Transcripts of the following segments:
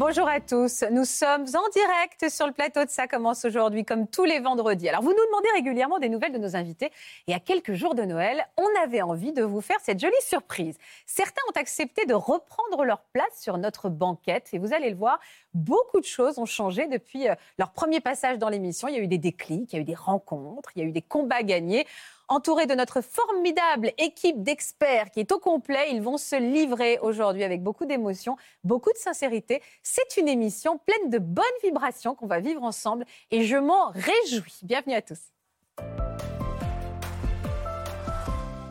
Bonjour à tous. Nous sommes en direct sur le plateau de Ça commence aujourd'hui, comme tous les vendredis. Alors, vous nous demandez régulièrement des nouvelles de nos invités. Et à quelques jours de Noël, on avait envie de vous faire cette jolie surprise. Certains ont accepté de reprendre leur place sur notre banquette. Et vous allez le voir, beaucoup de choses ont changé depuis euh, leur premier passage dans l'émission. Il y a eu des déclics, il y a eu des rencontres, il y a eu des combats gagnés. Entourés de notre formidable équipe d'experts qui est au complet, ils vont se livrer aujourd'hui avec beaucoup d'émotion, beaucoup de sincérité. C'est une émission pleine de bonnes vibrations qu'on va vivre ensemble et je m'en réjouis. Bienvenue à tous.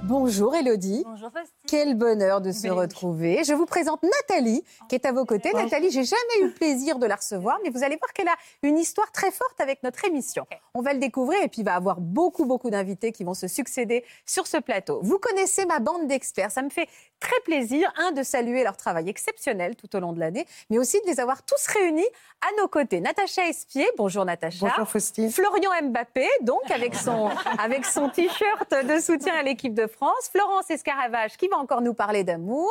Bonjour Elodie. Bonjour Faustine. Quel bonheur de se Belle retrouver. Je vous présente Nathalie qui est à vos côtés. Bonjour. Nathalie, j'ai jamais eu le plaisir de la recevoir, mais vous allez voir qu'elle a une histoire très forte avec notre émission. On va le découvrir et puis il va y avoir beaucoup, beaucoup d'invités qui vont se succéder sur ce plateau. Vous connaissez ma bande d'experts. Ça me fait très plaisir, un, de saluer leur travail exceptionnel tout au long de l'année, mais aussi de les avoir tous réunis à nos côtés. Natacha Espier. Bonjour Natacha. Bonjour Faustine. Florian Mbappé, donc avec son, avec son t-shirt de soutien à l'équipe de France. Florence Escaravage qui va encore nous parler d'amour.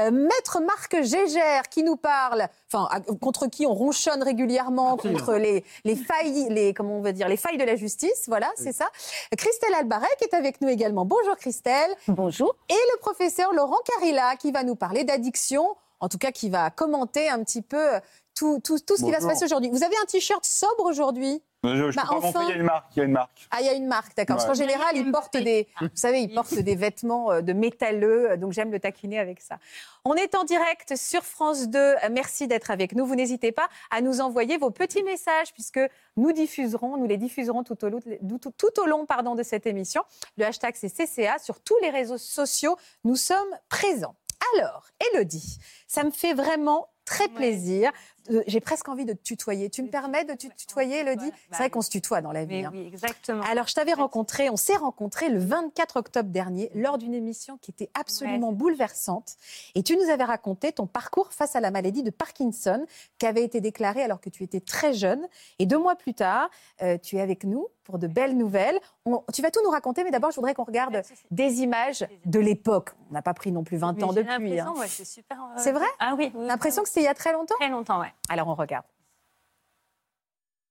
Euh, Maître Marc Gégère qui nous parle, enfin contre qui on ronchonne régulièrement Absolument. contre les, les failles, les comment on va dire, les failles de la justice. Voilà, c'est ça. Christelle Albaret qui est avec nous également. Bonjour Christelle. Bonjour. Et le professeur Laurent Carilla qui va nous parler d'addiction, en tout cas qui va commenter un petit peu euh, tout, tout, tout ce qui va se passer aujourd'hui. Vous avez un t-shirt sobre aujourd'hui? Je, je Bah, peux pas enfin. montrer, il y a une marque, il y a une marque. Ah, il y a une marque, d'accord. Parce Ouais. qu'en général, ils portent des, vous savez, ils portent des vêtements euh, de métalleux, euh, donc j'aime le taquiner avec ça. On est en direct sur France 2. Euh, Merci d'être avec nous. Vous n'hésitez pas à nous envoyer vos petits messages, puisque nous diffuserons, nous les diffuserons tout au long, tout, tout au long pardon, de cette émission. Le hashtag, c'est CCA. Sur tous les réseaux sociaux, nous sommes présents. Alors, Elodie, ça me fait vraiment très Ouais. plaisir. Euh, J'ai presque envie de te tutoyer. Tu me permets de te tutoyer, Elodie? C'est vrai Bah, qu'on se tutoie dans la vie. Mais hein. oui, exactement. Alors, je t'avais rencontré, on s'est rencontré le 24 octobre dernier lors d'une émission qui était absolument Ouais. bouleversante. Et tu nous avais raconté ton parcours face à la maladie de Parkinson qui avait été déclarée alors que tu étais très jeune. Et deux mois plus tard, euh, tu es avec nous pour de belles nouvelles. On- tu vas tout nous raconter, mais d'abord, je voudrais qu'on regarde des images de l'époque. On n'a pas pris non plus 20 Mais ans depuis. hein. ouais, c'est super. euh, C'est vrai? Ah oui. oui, L'impression que c'était il y a très longtemps? Très longtemps, ouais. Alors, on regarde.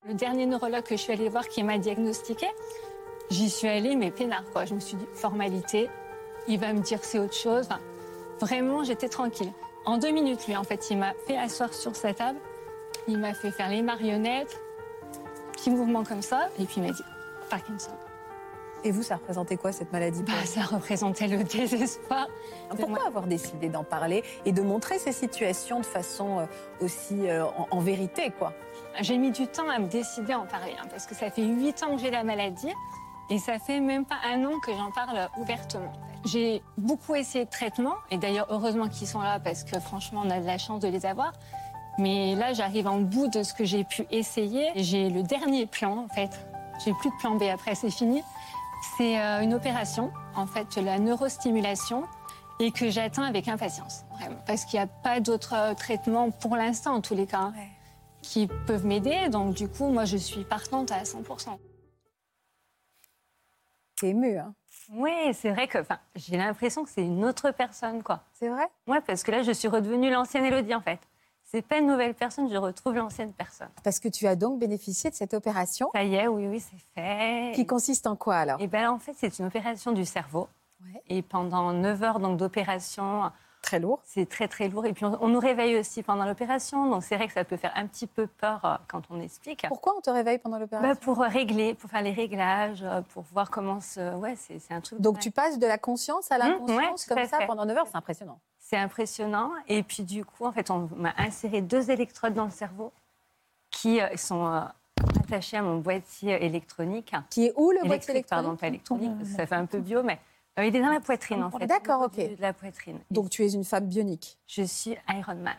Le dernier neurologue que je suis allée voir qui m'a diagnostiqué, j'y suis allée, mais peinard, quoi. Je me suis dit, formalité, il va me dire c'est autre chose. Vraiment, j'étais tranquille. En deux minutes, lui, en fait, il m'a fait asseoir sur sa table, il m'a fait faire les marionnettes, petits mouvements comme ça, et puis il m'a dit, Parkinson. Et vous, ça représentait quoi cette maladie Bah, ça représentait le désespoir. Pourquoi avoir décidé d'en parler et de montrer ces situations de façon euh, aussi euh, en, en vérité, quoi? J'ai mis du temps à me décider à en parler, hein, parce que ça fait huit ans que j'ai la maladie et ça fait même pas un an que j'en parle ouvertement. J'ai beaucoup essayé de traitements, et d'ailleurs heureusement qu'ils sont là parce que franchement on a de la chance de les avoir. Mais là j'arrive en bout de ce que j'ai pu essayer. J'ai le dernier plan en fait. J'ai plus de plan B après, c'est fini. C'est euh, une opération, en fait, la neurostimulation, et que j'attends avec impatience, vraiment. Parce qu'il n'y a pas d'autres euh, traitements pour l'instant, en tous les cas, qui peuvent m'aider. Donc, du coup, moi, je suis partante à 100%. C'est ému, hein Oui, c'est vrai que enfin, j'ai l'impression que c'est une autre personne, quoi. C'est vrai? Ouais, parce que là, je suis redevenue l'ancienne Élodie, en fait. C'est pas une nouvelle personne, je retrouve l'ancienne personne. Parce que tu as donc bénéficié de cette opération Ça y est, oui, oui, c'est fait. qui consiste en quoi alors? Et ben, en fait, c'est une opération du cerveau. Ouais. Et pendant 9 heures donc, d'opération, Très lourd. c'est très, très lourd. Et puis, on, on nous réveille aussi pendant l'opération. Donc, c'est vrai que ça peut faire un petit peu peur euh, quand on explique. Pourquoi on te réveille pendant l'opération? Bah, pour régler, pour faire les réglages, euh, pour voir comment se... Ouais, c'est un truc... Donc tu passes de la conscience à Mmh, ouais, l'inconscience comme ça fait. pendant 9 heures, c'est impressionnant. C'est impressionnant. Et puis du coup, en fait, on m'a inséré deux électrodes dans le cerveau qui euh, sont euh, attachées à mon boîtier électronique. Qui est où le boîtier électronique pardon, pas électronique, parce que ça fait un peu bio, mais euh, il est dans la poitrine, en fait. D'accord, ok. De la poitrine. Donc tu es une femme bionique. Je suis Iron Man.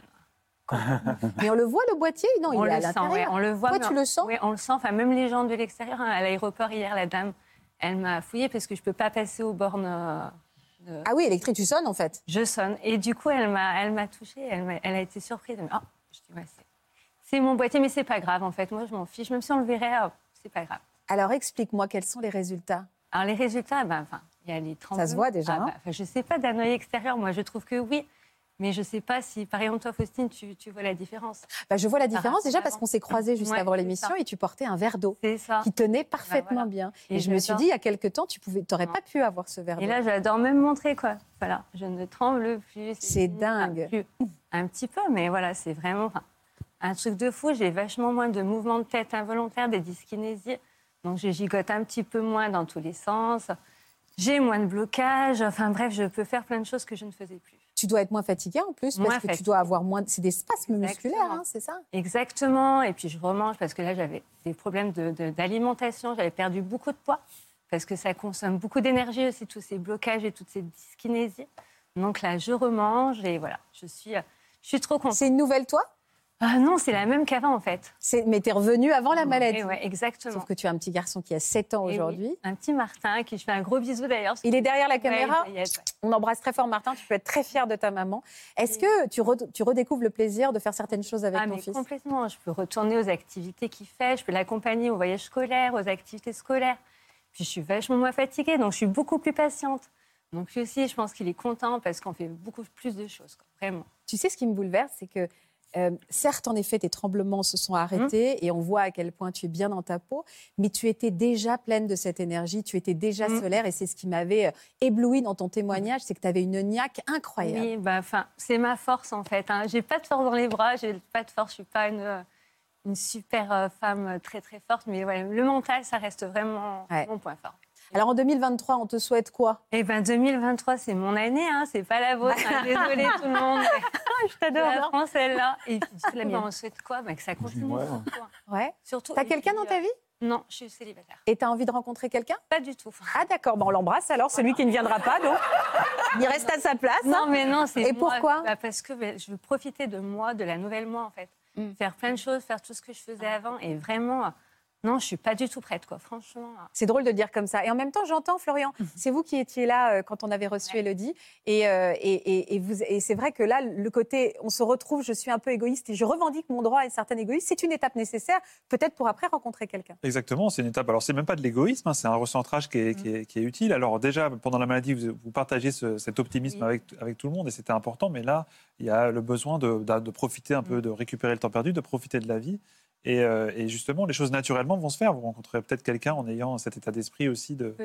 Mais on le voit, le boîtier? Non, on il est à l'intérieur. ouais, on le voit. Toi, mais tu le sens? Oui, on le sent. Enfin, même les gens de l'extérieur, hein, à l'aéroport hier, la dame, elle m'a fouillé parce que je peux pas passer aux bornes. euh, de- Ah oui, électrique, tu sonnes en fait. Je sonne. Et du coup, elle m'a, elle m'a touchée. Elle, a été surprise. Elle Ah, je dis, ouais, c'est, mon boîtier, mais c'est pas grave en fait. Moi, je m'en fiche. Même si on le verrait, oh, c'est pas grave. Alors explique-moi quels sont les résultats? Alors les résultats, ben, enfin, il y a les 30 Ça se voit déjà, hein? je sais pas d'un œil extérieur. Moi, je trouve que oui. Mais je sais pas si, par exemple, toi, Faustine, tu, tu vois la différence. Bah, je vois la différence déjà parce qu'on s'est croisés juste Ouais, avant l'émission et tu portais un verre d'eau qui tenait parfaitement voilà. bien. Et, Et je me suis dit, il y a quelque temps, tu Non. pas pu avoir ce verre d'eau. Et là, j'adore même montrer, quoi. Voilà, je ne tremble plus. C'est dingue. Plus. Un petit peu, mais voilà, c'est vraiment un truc de fou. J'ai vachement moins de mouvements de tête involontaires, des dyskinésies. Donc, je gigote un petit peu moins dans tous les sens. J'ai moins de blocage. Enfin, bref, je peux faire plein de choses que je ne faisais plus. Tu dois être moins fatigué en plus parce Moins que tu dois avoir moins. C'est des spasmes Exactement. musculaires, hein, c'est ça? Exactement. Et puis, je remange parce que là, j'avais des problèmes de- de- d'alimentation. J'avais perdu beaucoup de poids parce que ça consomme beaucoup d'énergie aussi, tous ces blocages et toutes ces dyskinésies. Donc là, je remange et voilà, je suis, je suis trop contente. C'est une nouvelle toi? Ah non, c'est la même qu'avant en fait. Mais tu es revenu avant la maladie. Et ouais, exactement. Sauf que tu as un petit garçon qui a 7 ans oui, aujourd'hui. un petit Martin qui je fais un gros bisou d'ailleurs. Il est derrière la caméra. être, ouais. On embrasse très fort Martin. Tu peux être très fier de ta maman. Est-ce que tu, re- tu redécouvres le plaisir de faire certaines choses avec Ah, ton mais fils? complètement. Je peux retourner aux activités qu'il fait. Je peux l'accompagner au voyage scolaire, aux activités scolaires. Puis je suis vachement moins fatiguée, donc je suis beaucoup plus patiente. Donc lui aussi, je pense qu'il est content parce qu'on fait beaucoup plus de choses, quoi, vraiment. Tu sais, ce qui me bouleverse, c'est que euh, certes, en effet, tes tremblements se sont arrêtés et on voit à quel point tu es bien dans ta peau, mais tu étais déjà pleine de cette énergie, tu étais déjà Mm. solaire et c'est ce qui m'avait euh, ébloui dans ton témoignage, c'est que tu avais une niaque incroyable. Oui, bah, c'est ma force en fait. Hein. J'ai pas de force dans les bras, j'ai pas de force. Je suis pas une, euh, une super femme très très forte, mais ouais, le mental, ça reste vraiment Ouais. mon point fort. Alors en 2023, on te souhaite quoi? Eh ben 2023, c'est mon année, hein, c'est pas la vôtre. hein. Désolée tout le monde. Je C'est la France, elle-là. Et puis, La ben, mienne. on souhaite quoi? Ben, Que ça continue. Ouais. surtout, hein. Ouais. Surtout. T'as quelqu'un dans ta vie? Non, je suis célibataire. Et t'as envie de rencontrer quelqu'un? Pas du tout. Ah d'accord, bon, on l'embrasse alors, celui qui ne viendra pas, donc il reste à sa place. hein. Non, mais non, c'est Et moi. pourquoi? Bah, Parce que ben, je veux profiter de moi, de la nouvelle moi, en fait. Mm. Faire plein de choses, faire tout ce que je faisais avant. Et vraiment, euh, non, je suis pas du tout prête, quoi. Franchement. C'est drôle de le dire comme ça. Et en même temps, j'entends, Florian, c'est vous qui étiez là euh, quand on avait reçu Ouais. Elodie. Et, euh, et, et- et vous, et c'est vrai que là, le côté, on se retrouve, je suis un peu égoïste et je revendique mon droit à une certaine égoïsme. C'est une étape nécessaire, peut-être pour après rencontrer quelqu'un. Exactement, c'est une étape. Alors, c'est même pas de l'égoïsme, hein, c'est un recentrage qui est, qui, est, qui est utile. Alors, déjà, pendant la maladie, vous, vous partagez ce- cet optimisme Oui. avec, avec tout le monde et c'était important. Mais là, il y a le besoin de, de- de profiter un peu, de récupérer le temps perdu, de profiter de la vie. Et, euh, et justement, les choses naturellement vont se faire. Vous rencontrerez peut-être quelqu'un en ayant cet état d'esprit aussi de,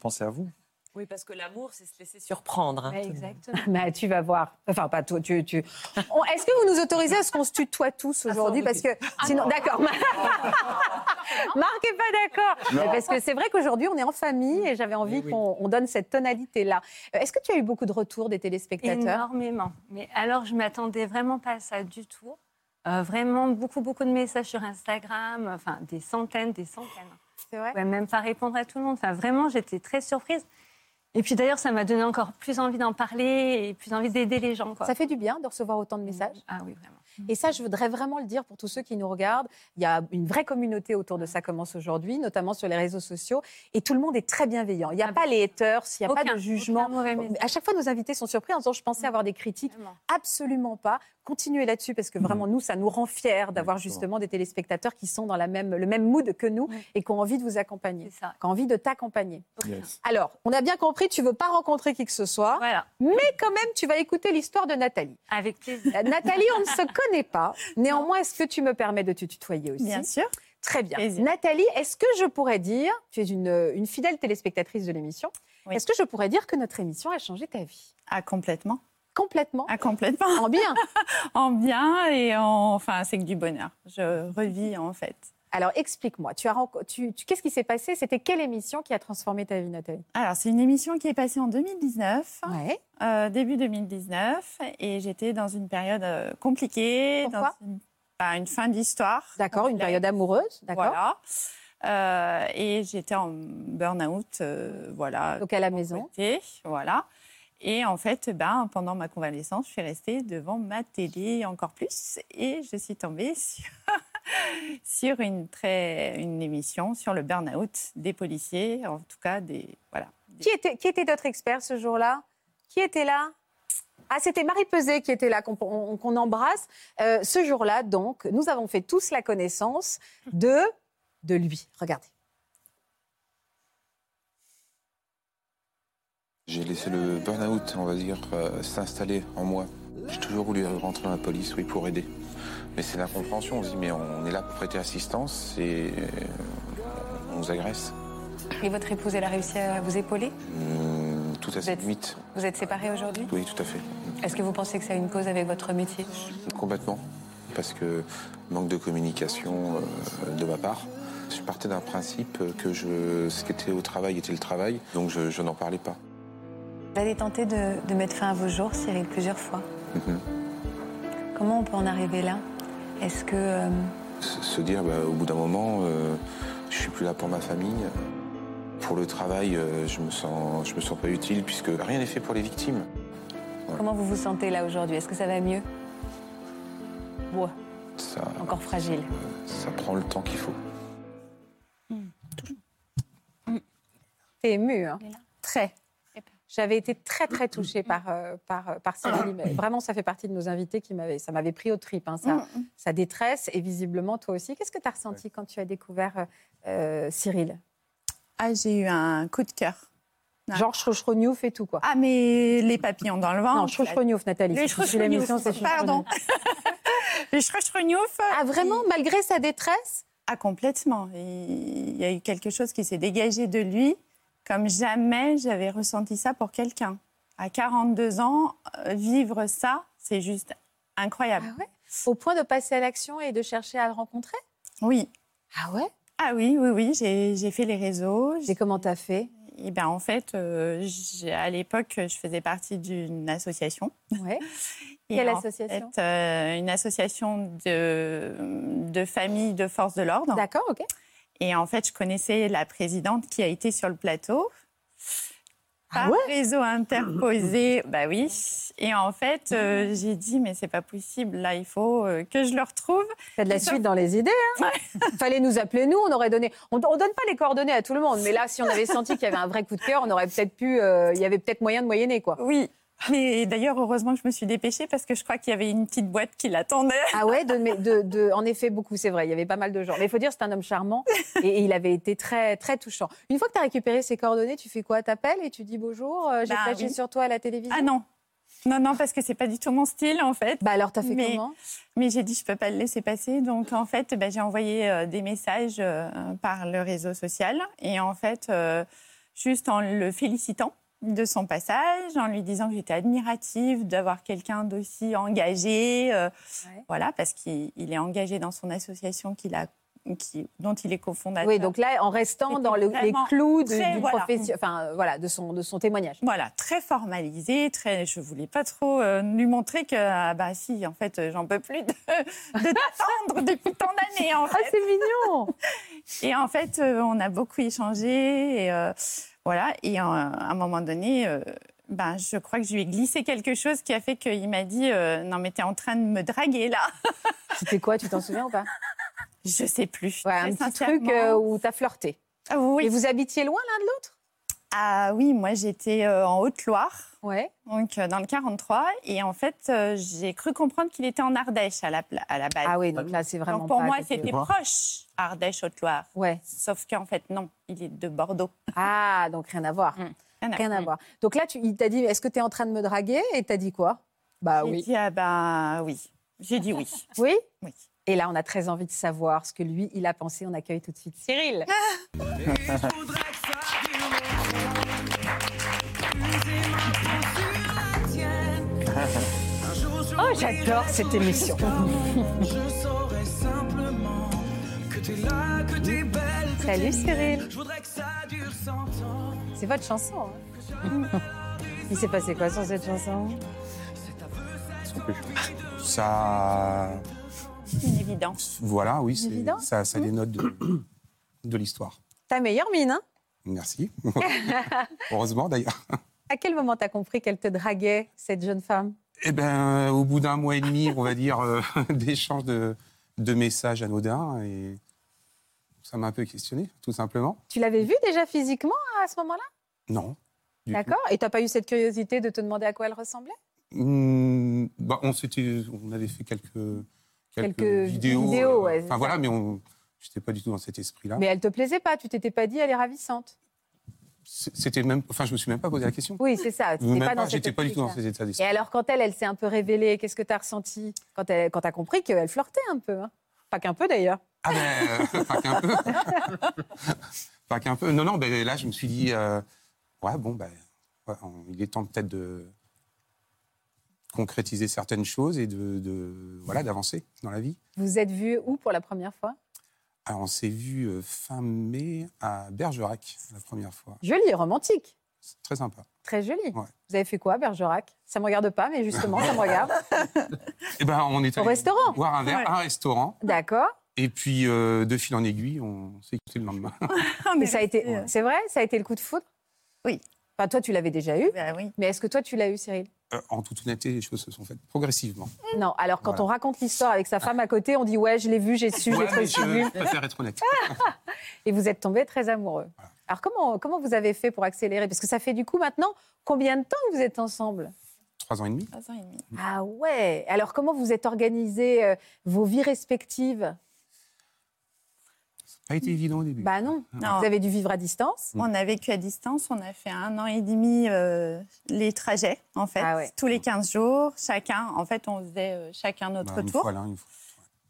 penser à vous. Oui, parce que l'amour, c'est se laisser surprendre. hein. Ouais, exactement. Mais tu vas voir. Enfin, pas toi. Tu, tu... On- Est-ce que vous nous autorisez à ce qu'on se tutoie tous aujourd'hui? Parce que sinon, d'accord. Marc est pas d'accord. Parce que c'est vrai qu'aujourd'hui, on est en famille et j'avais envie Oui, oui. qu'on on donne cette tonalité-là. Euh, Est-ce que tu as eu beaucoup de retours des téléspectateurs? Énormément. Mais alors, je m'attendais vraiment pas à ça du tout. Euh, vraiment, beaucoup, beaucoup de messages sur Instagram. Enfin, des centaines, des centaines. C'est vrai? Je pouvais même pas répondre à tout le monde. Enfin, vraiment, j'étais très surprise. Et puis d'ailleurs, ça m'a donné encore plus envie d'en parler et plus envie d'aider les gens. Quoi. Ça fait du bien de recevoir autant de messages. Ah oui, vraiment. Et ça, je voudrais vraiment le dire pour tous ceux qui nous regardent. Il y a une vraie communauté autour de ça commence aujourd'hui, notamment sur les réseaux sociaux. Et tout le monde est très bienveillant. Il n'y a Ah pas les haters, il n'y a pas de jugement. À chaque fois, nos invités sont surpris en disant Je pensais avoir des critiques. Vraiment. Absolument pas. Continuez là-dessus parce que vraiment, nous, ça nous rend fiers d'avoir justement des téléspectateurs qui sont dans la même, le même mood que nous Oui. et qui ont envie de vous accompagner, C'est ça. qui ont envie de t'accompagner. Yes. Alors, on a bien compris, tu veux pas rencontrer qui que ce soit, Voilà, mais quand même, tu vas écouter l'histoire de Nathalie. avec plaisir. Euh, Nathalie, on ne se connaît pas. Néanmoins, est-ce que tu me permets de te tutoyer aussi? Bien sûr. Très bien. Plaisir. Nathalie, est-ce que je pourrais dire, tu es une, une fidèle téléspectatrice de l'émission, Oui. est-ce que je pourrais dire que notre émission a changé ta vie? Ah, complètement. Complètement. Ah, complètement. En bien. En bien et en. Enfin, c'est que du bonheur. Je revis, en fait. Alors, explique-moi. Tu as tu, tu- Qu'est-ce qui s'est passé? C'était quelle émission qui a transformé ta vie, Nathalie? Alors, c'est une émission qui est passée en 2019, Ouais. euh, début 2019, et j'étais dans une période euh, compliquée, Pourquoi? dans une, bah, une fin d'histoire. D'accord, une période amoureuse. D'accord. Voilà. Euh, et j'étais en burn-out, voilà. Donc à la maison. Voilà. Et en fait, ben, pendant ma convalescence, je suis restée devant ma télé encore plus et je suis tombée sur, sur une, très, une émission sur le burn-out des policiers, en tout cas des... Voilà. Qui était, qui était notre expert ce jour-là? Qui était là? Ah, c'était Marie Peset qui était là, qu'on on- qu'on embrasse. Euh, ce jour-là, donc, nous avons fait tous la connaissance de, de lui. Regardez. J'ai laissé le burn-out, on va dire, euh, s'installer en moi. J'ai toujours voulu rentrer dans la police, oui, pour aider. Mais c'est l'incompréhension. On se dit, mais on est là pour prêter assistance et euh, on nous agresse. Et votre épouse, elle a réussi à vous épauler? Hum, tout à ses limites. Vous êtes séparés aujourd'hui? Oui, tout à fait. Est-ce que vous pensez que ça a une cause avec votre métier? Complètement. Parce que manque de communication euh, de ma part. Je partais d'un principe que je, ce qui était au travail était le travail, donc je, je n'en parlais pas. Vous avez tenté de, de mettre fin à vos jours, Cyril, plusieurs fois. Mhm. Comment on peut en arriver là? Est-ce que... euh, Se dire, bah, au bout d'un moment, euh, je suis plus là pour ma famille. Pour le travail, euh, je me sens, je me sens pas utile puisque rien n'est fait pour les victimes. comment vous vous sentez là aujourd'hui? Est-ce que ça va mieux? Ouais, Ça, encore fragile. ça prend le temps qu'il faut. T'es ému, hein. Très. J'avais été très, très touchée par, euh, par, euh, par Cyril. Vraiment, ça fait partie de nos invités qui m'avaient, ça m'avait pris au trip, hein, sa, sa détresse. Et visiblement, toi aussi. Qu'est-ce que tu as ressenti quand tu as découvert euh, Cyril? Ah, j'ai eu un coup de cœur. Ah. Genre Chrochroniouf et tout, quoi. Ah, mais les papillons dans le ventre. non, Chrochroniouf, Nathalie. Les c'est Pardon. les Schroschroniouf. Ah, vraiment Malgré sa détresse? Ah, complètement. Il y a eu quelque chose qui s'est dégagé de lui, comme jamais j'avais ressenti ça pour quelqu'un. À 42 ans, euh, vivre ça, c'est juste incroyable. Ah ouais? Au point de passer à l'action et de chercher à le rencontrer? Oui. Ah ouais? Ah oui, oui, oui, j'ai fait les réseaux. Et comment t'as fait? Et ben, en fait, euh, à l'époque, je faisais partie d'une association. ouais. Et Quelle association? fait, euh, Une association de, de familles de forces de l'ordre. D'accord, ok. Et en fait, je connaissais la présidente qui a été sur le plateau. Ah Par ouais réseau interposé, bah oui. Et en fait, euh, j'ai dit, mais c'est pas possible, là, il faut euh, que je le retrouve. T'as de la suite dans les idées. Hein Fallait nous appeler nous, on aurait donné. On, on donne pas les coordonnées à tout le monde, mais là, si on avait senti qu'il y avait un vrai coup de cœur, on aurait peut-être pu. euh, Il y avait peut-être moyen de moyenner, quoi. Oui. Mais d'ailleurs, heureusement que je me suis dépêchée parce que je crois qu'il y avait une petite boîte qui l'attendait. Ah ouais, de, mais de, de- en effet, beaucoup, c'est vrai. Il y avait pas mal de gens. Mais il faut dire, c'est un homme charmant et, il avait été très, très touchant. Une fois que tu as récupéré ses coordonnées, tu fais quoi? T'appelles et tu dis bonjour, euh, j'ai Bah flashé oui. sur toi à la télévision? Ah non. Non, non, parce que c'est pas du tout mon style, en fait. Bah alors, t'as fait Mais- comment? Mais j'ai dit, je peux pas le laisser passer. Donc, en fait, bah, j'ai envoyé euh, des messages euh, par le réseau social. Et en fait, euh, juste en le félicitant de son passage, en lui disant que j'étais admirative d'avoir quelqu'un d'aussi engagé. euh, Ouais. Voilà, parce qu'il il est engagé dans son association qu'il a, qui, dont il est cofondateur. Oui, donc là, en restant dans le- les clous très, du voilà. enfin, euh, voilà, de son, de son témoignage. Voilà, très formalisé, très. Je voulais pas trop euh, lui montrer que ah bah si, en fait, j'en peux plus de, de t'attendre depuis tant d'années en Ah, fait. c'est mignon Et en fait, euh, on a beaucoup échangé. Et, euh, voilà. Et à un moment donné, euh, ben, je crois que je lui ai glissé quelque chose qui a fait qu'il m'a dit euh, Non, mais t'es en train de me draguer là. C'était quoi Tu t'en souviens ou pas? Je sais plus. Ouais, un petit truc euh, où t'as flirté. Ah oui. Et vous habitiez loin l'un de l'autre? Ah oui, moi j'étais euh, en Haute-Loire. Ouais. Donc, euh, dans le 43, et en fait, euh, j'ai cru comprendre qu'il était en Ardèche à la, pla- à la base. Ah oui, donc là, c'est vraiment Donc, pour pas moi, c'était proche, Ardèche-Haute-Loire. Ouais. Sauf qu'en fait, non, il est de Bordeaux. Ah, donc rien à voir. Rien Rien à voir. Donc là, tu, il t'a dit, est-ce que tu es en train de me draguer? Et t'as dit quoi? Bah oui. dit, ah bah oui. J'ai dit oui. Oui? Oui. Et là, on a très envie de savoir ce que lui, il a pensé. On accueille tout de suite Cyril. Oh, j'adore cette émission. Salut Cyril. C'est votre chanson. hein Il s'est passé quoi sur cette chanson? Ça, Une évidence. voilà, oui, c'est- ça, ça dénote de, de l'histoire. Ta meilleure mine, hein Merci. Heureusement d'ailleurs. À quel moment t'as compris qu'elle te draguait, cette jeune femme? Eh ben, au bout d'un mois et demi, on va dire, euh, d'échanges de, de messages anodins. Et ça m'a un peu questionné, tout simplement. Tu l'avais vue déjà physiquement à ce moment-là? Non. D'accord Et t'as pas eu cette curiosité de te demander à quoi elle ressemblait? Hmm, bah, on, avait fait quelques, quelques, Quelques vidéos. vidéos, euh, ouais, Enfin voilà, mais on n'étais pas du tout dans cet esprit-là. Mais elle te plaisait pas, tu t'étais pas dit elle est ravissante. C'était même, enfin, je me suis même pas posé la question. Oui, c'est ça. Même n'étais pas pas, dans cet J'étais pas du tout dans cet état Et d'esprit. alors, quand elle, elle s'est un peu révélée, qu'est-ce que tu as ressenti quand elle, quand as compris qu'elle flirtait un peu hein? Pas qu'un peu d'ailleurs. Ah ben, euh, pas qu'un peu. pas qu'un peu. Non, non, ben, là, je me suis dit, euh, ouais, bon, ben, ouais, on- il est temps peut-être de concrétiser certaines choses et de, de- voilà, d'avancer dans la vie. Vous êtes vus où pour la première fois? Alors, on s'est vu euh, fin mai à Bergerac la première fois. Joli, romantique. C'est très sympa. Très joli. Ouais. Vous avez fait quoi, à Bergerac? Ça me regarde pas, mais justement, ça me regarde. Et ben, on est Au restaurant boire un verre Ouais. à un restaurant. D'accord. Et puis, euh, de fil en aiguille, on s'est quitté le lendemain. Mais ça a été, Ouais. c'est vrai, ça a été le coup de foudre? Oui. Enfin, toi, tu l'avais déjà eu, Bah oui. mais est-ce que toi, tu l'as eu, Cyril? Euh, en toute honnêteté, les choses se sont faites progressivement. Non. Alors, quand Voilà. on raconte l'histoire avec sa femme à côté, on dit ouais, je l'ai vu, j'ai su, j'ai Ouais, mais sublime. je préfère être honnête. Et vous êtes tombés très amoureux. Alors, comment, comment vous avez fait pour accélérer? Parce que ça fait du coup maintenant combien de temps que vous êtes ensemble? Trois ans et demi. Trois ans et demi. Ah ouais Alors, comment vous êtes organisés euh, vos vies respectives? Pas été évident au début. Bah non. Non. Vous avez dû vivre à distance On a vécu à distance, on a fait un an et demi euh, les trajets, en fait, Ah ouais. tous les 15 jours, chacun, en fait, on faisait euh, chacun notre Bah, une tour. fois l'un, une fois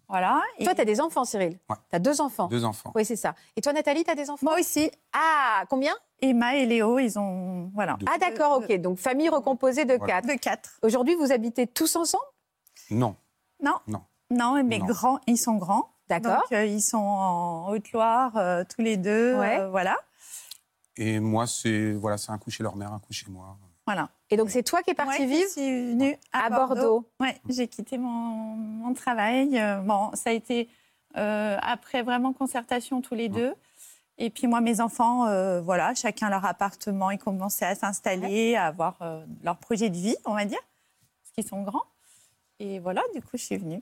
Voilà. Et Toi, tu as des enfants, Cyril Ouais. Tu as deux enfants deux enfants. Oui, c'est ça. Et toi, Nathalie, tu as des enfants Moi aussi, Ah, combien Emma et Léo, ils ont. Voilà. Deux. Ah, d'accord, ok. Donc, famille recomposée de Voilà. quatre. De quatre. Aujourd'hui, vous habitez tous ensemble Non. Non. Non. Non, mais Non. grands, ils sont grands. D'accord. Donc, euh, ils sont en Haute-Loire, euh, tous les deux. Ouais. euh, voilà. Et moi, c'est voilà, c'est un coup chez leur mère, un coup chez moi. Voilà. Et donc, c'est toi qui es partie vivre Je suis venue à, à Bordeaux. Ouais, j'ai quitté mon, mon travail. Euh, Bon, ça a été euh, après vraiment concertation tous les deux. Et puis moi, mes enfants, euh, voilà, chacun leur appartement, ils commençaient à s'installer, à avoir euh, leur projet de vie, on va dire, parce qu'ils sont grands. Et voilà, du coup, je suis venue.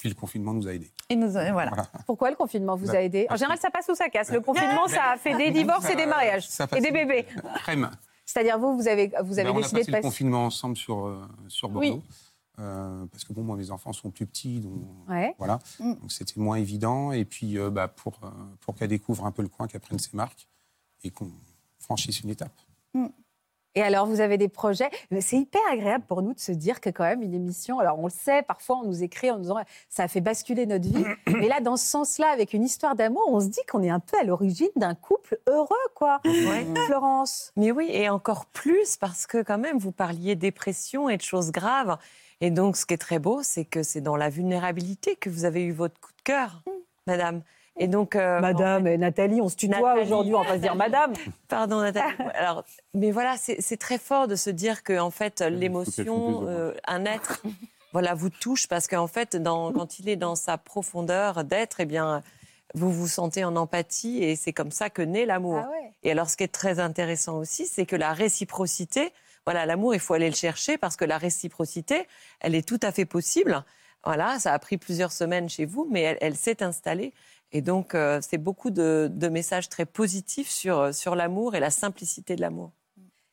Puis le confinement nous a aidés. Et nous, voilà. Voilà. Pourquoi le confinement vous Bah, a aidé En général, ça passe ou ça casse. Le confinement, ça a fait des divorces et des mariages. Ça Et des bébés. Crème. C'est-à-dire, vous, vous avez, vous avez Ben, on a décidé passé de le passer. confinement ensemble sur, euh, sur Bordeaux. Oui. Euh, parce que bon, moi, mes enfants sont plus petits, donc Ouais. voilà. Mm. Donc c'était moins évident. Et puis, euh, bah, pour, euh, pour qu'elle découvre un peu le coin, qu'elle prenne ses marques et qu'on franchisse une étape. Et alors, vous avez des projets. C'est hyper agréable pour nous de se dire que quand même une émission. Alors, on le sait, parfois on nous écrit en nous disant ça a fait basculer notre vie. Mais là, dans ce sens-là, avec une histoire d'amour, on se dit qu'on est un peu à l'origine d'un couple heureux, quoi. Ouais. Florence. Mais oui, et encore plus parce que quand même, vous parliez dépression et de choses graves. Et donc, ce qui est très beau, c'est que c'est dans la vulnérabilité que vous avez eu votre coup de cœur, madame. Et donc, euh, Madame et Nathalie, on se tutoie aujourd'hui, on va pas se dire madame. Pardon Nathalie. Alors, mais voilà, c'est très fort de se dire que en fait l'émotion, euh, un être, voilà, vous touche parce qu'en fait, dans, quand il est dans sa profondeur d'être, eh bien, vous vous sentez en empathie et c'est comme ça que naît l'amour. Ah ouais. Et alors, ce qui est très intéressant aussi, c'est que la réciprocité, voilà, l'amour, il faut aller le chercher parce que la réciprocité, elle est tout à fait possible. Voilà, ça a pris plusieurs semaines chez vous, mais elle, elle s'est installée. Et donc, euh, c'est beaucoup de, de messages très positifs sur, euh, sur l'amour et la simplicité de l'amour.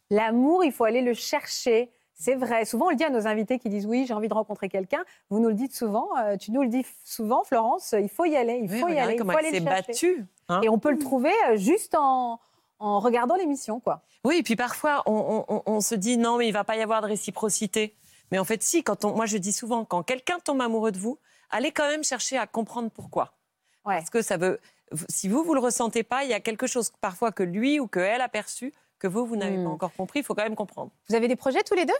L'amour, il faut aller le chercher. C'est vrai. Souvent, on le dit à nos invités qui disent oui, j'ai envie de rencontrer quelqu'un. Vous nous le dites souvent. euh, tu nous le dis souvent, Florence. Il faut y aller. Il faut y aller. Il comment faut elle aller s'est le chercher. battue. hein. Et on peut le trouver juste en, en regardant l'émission, quoi. Oui, et puis parfois, on, on- on se dit non, mais il va pas y avoir de réciprocité. Mais en fait, si, quand on, moi je dis souvent, quand quelqu'un tombe amoureux de vous, allez quand même chercher à comprendre pourquoi. Ouais. Parce que ça veut, si vous, vous le ressentez pas, il y a quelque chose parfois que lui ou qu'elle a perçu, que vous, vous n'avez Hmm. pas encore compris, il faut quand même comprendre. Vous avez des projets tous les deux?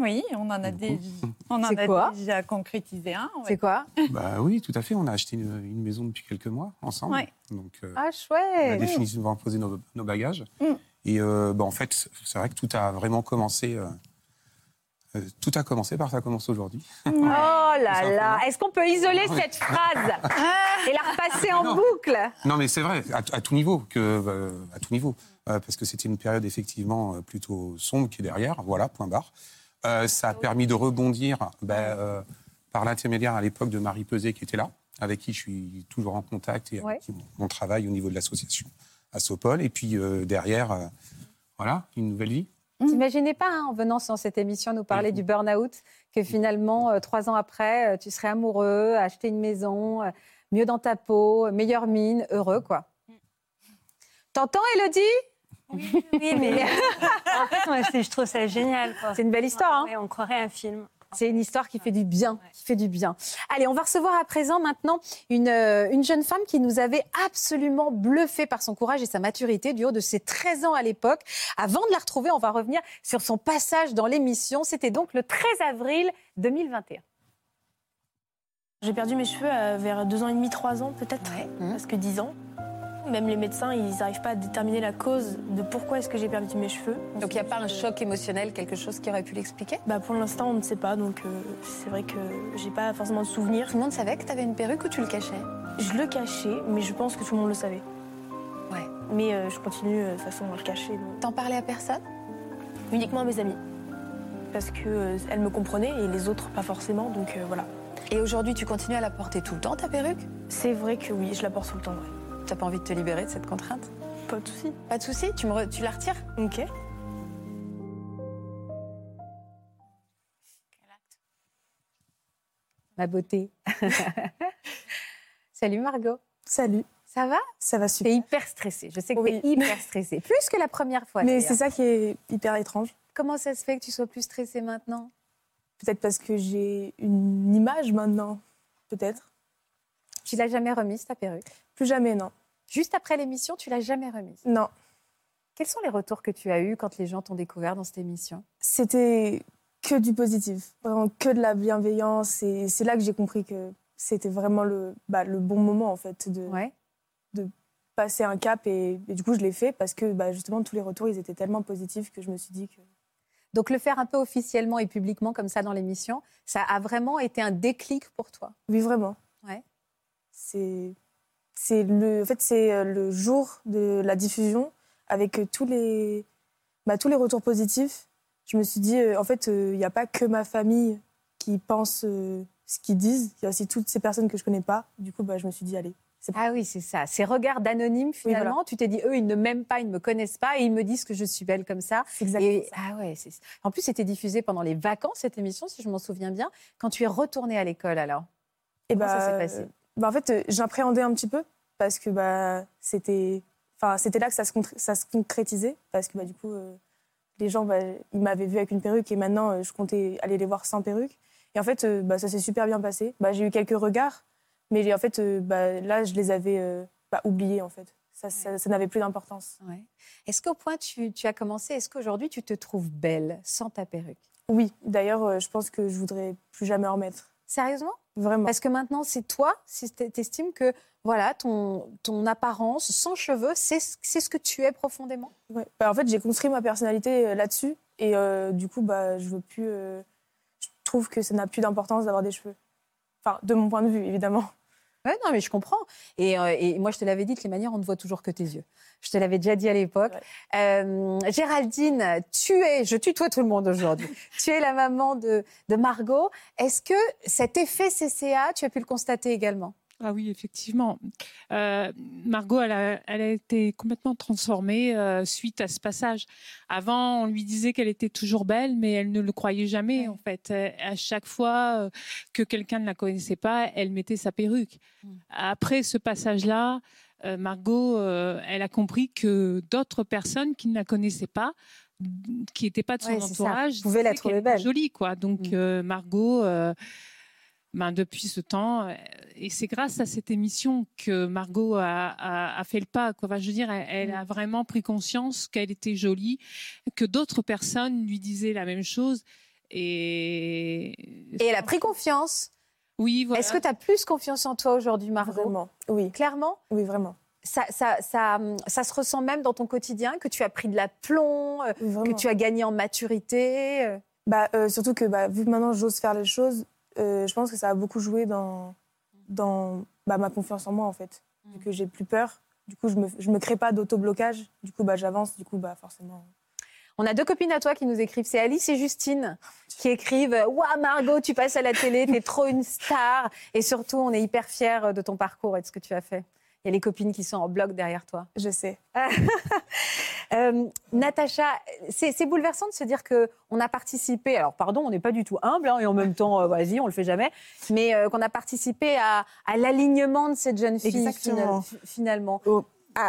Oui, on en a, déjà, on en a déjà concrétisé un. ouais. C'est quoi? Bah oui, tout à fait. On a acheté une, une maison depuis quelques mois ensemble. Ouais. Donc, euh, Ah, on a chouette définitivement posé nos, nos bagages. Mm. Et euh, bah, en fait, c'est vrai que tout a vraiment commencé euh, Euh, tout a commencé par ça commence aujourd'hui. Oh là là Est-ce qu'on peut isoler Non, mais- cette phrase et la repasser en Non. boucle? Non, mais c'est vrai, à, à tout niveau, que, euh, à tout niveau, Euh, parce que c'était une période effectivement plutôt sombre qui est derrière. Voilà, point barre. Euh, ça a permis de rebondir ben, euh, par l'intermédiaire à l'époque de Marie Peset qui était là, avec qui je suis toujours en contact et avec qui on, on travaille au niveau de l'association à Sopol. Et puis euh, derrière, euh, voilà, une nouvelle vie. T'imaginais pas, hein, en venant sur cette émission, nous parler du burn-out, que finalement, euh, trois ans après, euh, tu serais amoureux, acheter une maison, euh, mieux dans ta peau, meilleure mine, heureux, quoi. T'entends, Elodie? Oui, mais en fait, je trouve ça génial. quoi. C'est une belle histoire, hein Ouais, on croirait un film. C'est une histoire qui fait du bien, qui fait du bien. Allez, on va recevoir à présent maintenant une, euh, une jeune femme qui nous avait absolument bluffé par son courage et sa maturité du haut de ses 13 ans à l'époque. Avant de la retrouver, on va revenir sur son passage dans l'émission. C'était donc le 13 avril 2021. J'ai perdu mes cheveux euh, vers deux ans et demi, trois ans peut-être, presque dix ans. Même les médecins, ils n'arrivent pas à déterminer la cause de pourquoi est-ce que j'ai perdu mes cheveux. Donc il n'y a pas un choc émotionnel, quelque chose qui aurait pu l'expliquer? Bah, pour l'instant, on ne sait pas, donc euh, c'est vrai que j'ai pas forcément de souvenirs. Tout le monde savait que tu avais une perruque ou tu le cachais? Je le cachais, mais je pense que tout le monde le savait. Ouais. Mais euh, je continue euh, de toute façon à le cacher, donc. T'en parlais à personne? Uniquement à mes amis. Parce que euh, elles me comprenaient et les autres pas forcément, donc voilà. Et aujourd'hui, tu continues à la porter tout le temps, ta perruque? C'est vrai que oui, je la porte tout le temps, ouais. T'as pas envie de te libérer de cette contrainte? Pas de soucis. Pas de souci, tu, me re- tu la retires? Ok. Ma beauté. Salut Margot. Salut, Ça va? Ça va T'es super. hyper stressée. Je sais que Oui. t'es hyper stressée. Plus que la première fois. Mais c'est ça qui est hyper étrange. Comment ça se fait que tu sois plus stressée maintenant? Peut-être parce que j'ai une image maintenant. Peut-être. Tu l'as jamais remise, ta perruque? Plus jamais, non. Juste après l'émission, tu l'as jamais remise? Non. Quels sont les retours que tu as eus quand les gens t'ont découvert dans cette émission? C'était que du positif. Vraiment que de la bienveillance. Et c'est là que j'ai compris que c'était vraiment le, bah, le bon moment, en fait, de Ouais. passer un cap. Et, et du coup, je l'ai fait parce que, bah, justement, tous les retours, ils étaient tellement positifs que je me suis dit que. Donc le faire un peu officiellement et publiquement comme ça dans l'émission, ça a vraiment été un déclic pour toi? Oui, vraiment. Ouais. C'est, c'est le, en fait, c'est euh, le jour de la diffusion avec euh, tous les, bah, tous les retours positifs. Je me suis dit, euh, en fait, il n'y a pas que ma famille qui pense ce qu'ils disent. Il y a aussi toutes ces personnes que je connais pas. Du coup, bah, je me suis dit, allez. Ah oui, c'est ça. Ces regards d'anonymes, finalement, voilà. tu t'es dit, eux, ils ne m'aiment pas, ils ne me connaissent pas, et ils me disent que je suis belle comme ça. exactement Et, ça. ah ouais. En plus, c'était diffusé pendant les vacances, cette émission, si je m'en souviens bien. Quand tu es retournée à l'école, alors? Et comment ça bah, s'est passé? euh, bah, En fait, j'appréhendais un petit peu parce que bah, c'était, enfin, c'était là que ça se, ça se concrétisait. Parce que bah, du coup, euh, les gens, bah, ils m'avaient vu avec une perruque et maintenant, euh, je comptais aller les voir sans perruque. Et en fait, euh, bah, ça s'est super bien passé. Bah, j'ai eu quelques regards, mais en fait, bah, là, je les avais bah, oubliés. En fait. Ça, ça- ça n'avait plus d'importance. Ouais. Est-ce qu'au point tu, tu as commencé, est-ce qu'aujourd'hui tu te trouves belle sans ta perruque? Oui, d'ailleurs, je pense que je voudrais plus jamais en mettre. Sérieusement? Vraiment. Parce que maintenant, c'est toi, si tu estimes que voilà, ton, ton apparence sans cheveux, c'est ce- que tu es profondément? Ouais. Bah, en fait, j'ai construit ma personnalité euh, là-dessus. Et euh, du coup, bah, je veux plus. euh, je trouve que ça n'a plus d'importance d'avoir des cheveux. Enfin, de mon point de vue, évidemment. Ouais, non, mais je comprends. Et, euh, et moi, je te l'avais dit, de les manières, on ne voit toujours que tes yeux. Je te l'avais déjà dit à l'époque. Euh, Géraldine, tu es, je tutoie tout le monde aujourd'hui, tu es la maman de, de Margot. Est-ce que cet effet CCA, tu as pu le constater également? Ah oui, effectivement. Euh, Margot, elle a, elle a été complètement transformée euh, suite à ce passage. Avant, on lui disait qu'elle était toujours belle, mais elle ne le croyait jamais, en fait. Euh, À chaque fois que quelqu'un ne la connaissait pas, elle mettait sa perruque. Mm. Après ce passage-là, euh, Margot, elle a compris que d'autres personnes qui ne la connaissaient pas, qui n'étaient pas de son Ouais, entourage, Pouvaient la trouver belle. jolie, quoi. Donc, Mm. Margot... euh, ben, depuis ce temps, euh, et c'est grâce à cette émission que Margot a, a- a fait le pas. Quoi. Enfin, je veux dire, elle, elle a vraiment pris conscience qu'elle était jolie, que d'autres personnes lui disaient la même chose. Et, Et elle a pris confiance. Oui, voilà. Est-ce que tu as plus confiance en toi aujourd'hui, Margot? Vraiment. Oui. Clairement? Oui, vraiment. ça, ça, ça, ça se ressent même dans ton quotidien, que tu as pris de l'aplomb, euh, Oui, que vraiment. tu as gagné en maturité. euh? Bah, euh, surtout que bah, vu que maintenant j'ose faire les choses, euh, je pense que ça a beaucoup joué dans, dans bah, ma confiance en moi en fait. Vu que j'ai plus peur, du coup je me, je me crée pas d'auto-blocage, du coup bah, j'avance, du coup bah, forcément. On a deux copines à toi qui nous écrivent, c'est Alice et Justine, qui écrivent Waouh Margot, tu passes à la télé, t'es trop une star. Et surtout, on est hyper fiers de ton parcours et de ce que tu as fait. Il y a les copines qui sont en bloc derrière toi. Je sais. Euh, Natacha, c'est bouleversant de se dire que on a participé. Alors pardon, on n'est pas du tout humble hein, et en même temps, euh, vas-y, on le fait jamais. Mais euh, qu'on a participé à, à l'alignement de cette jeune fille Exactement. finalement.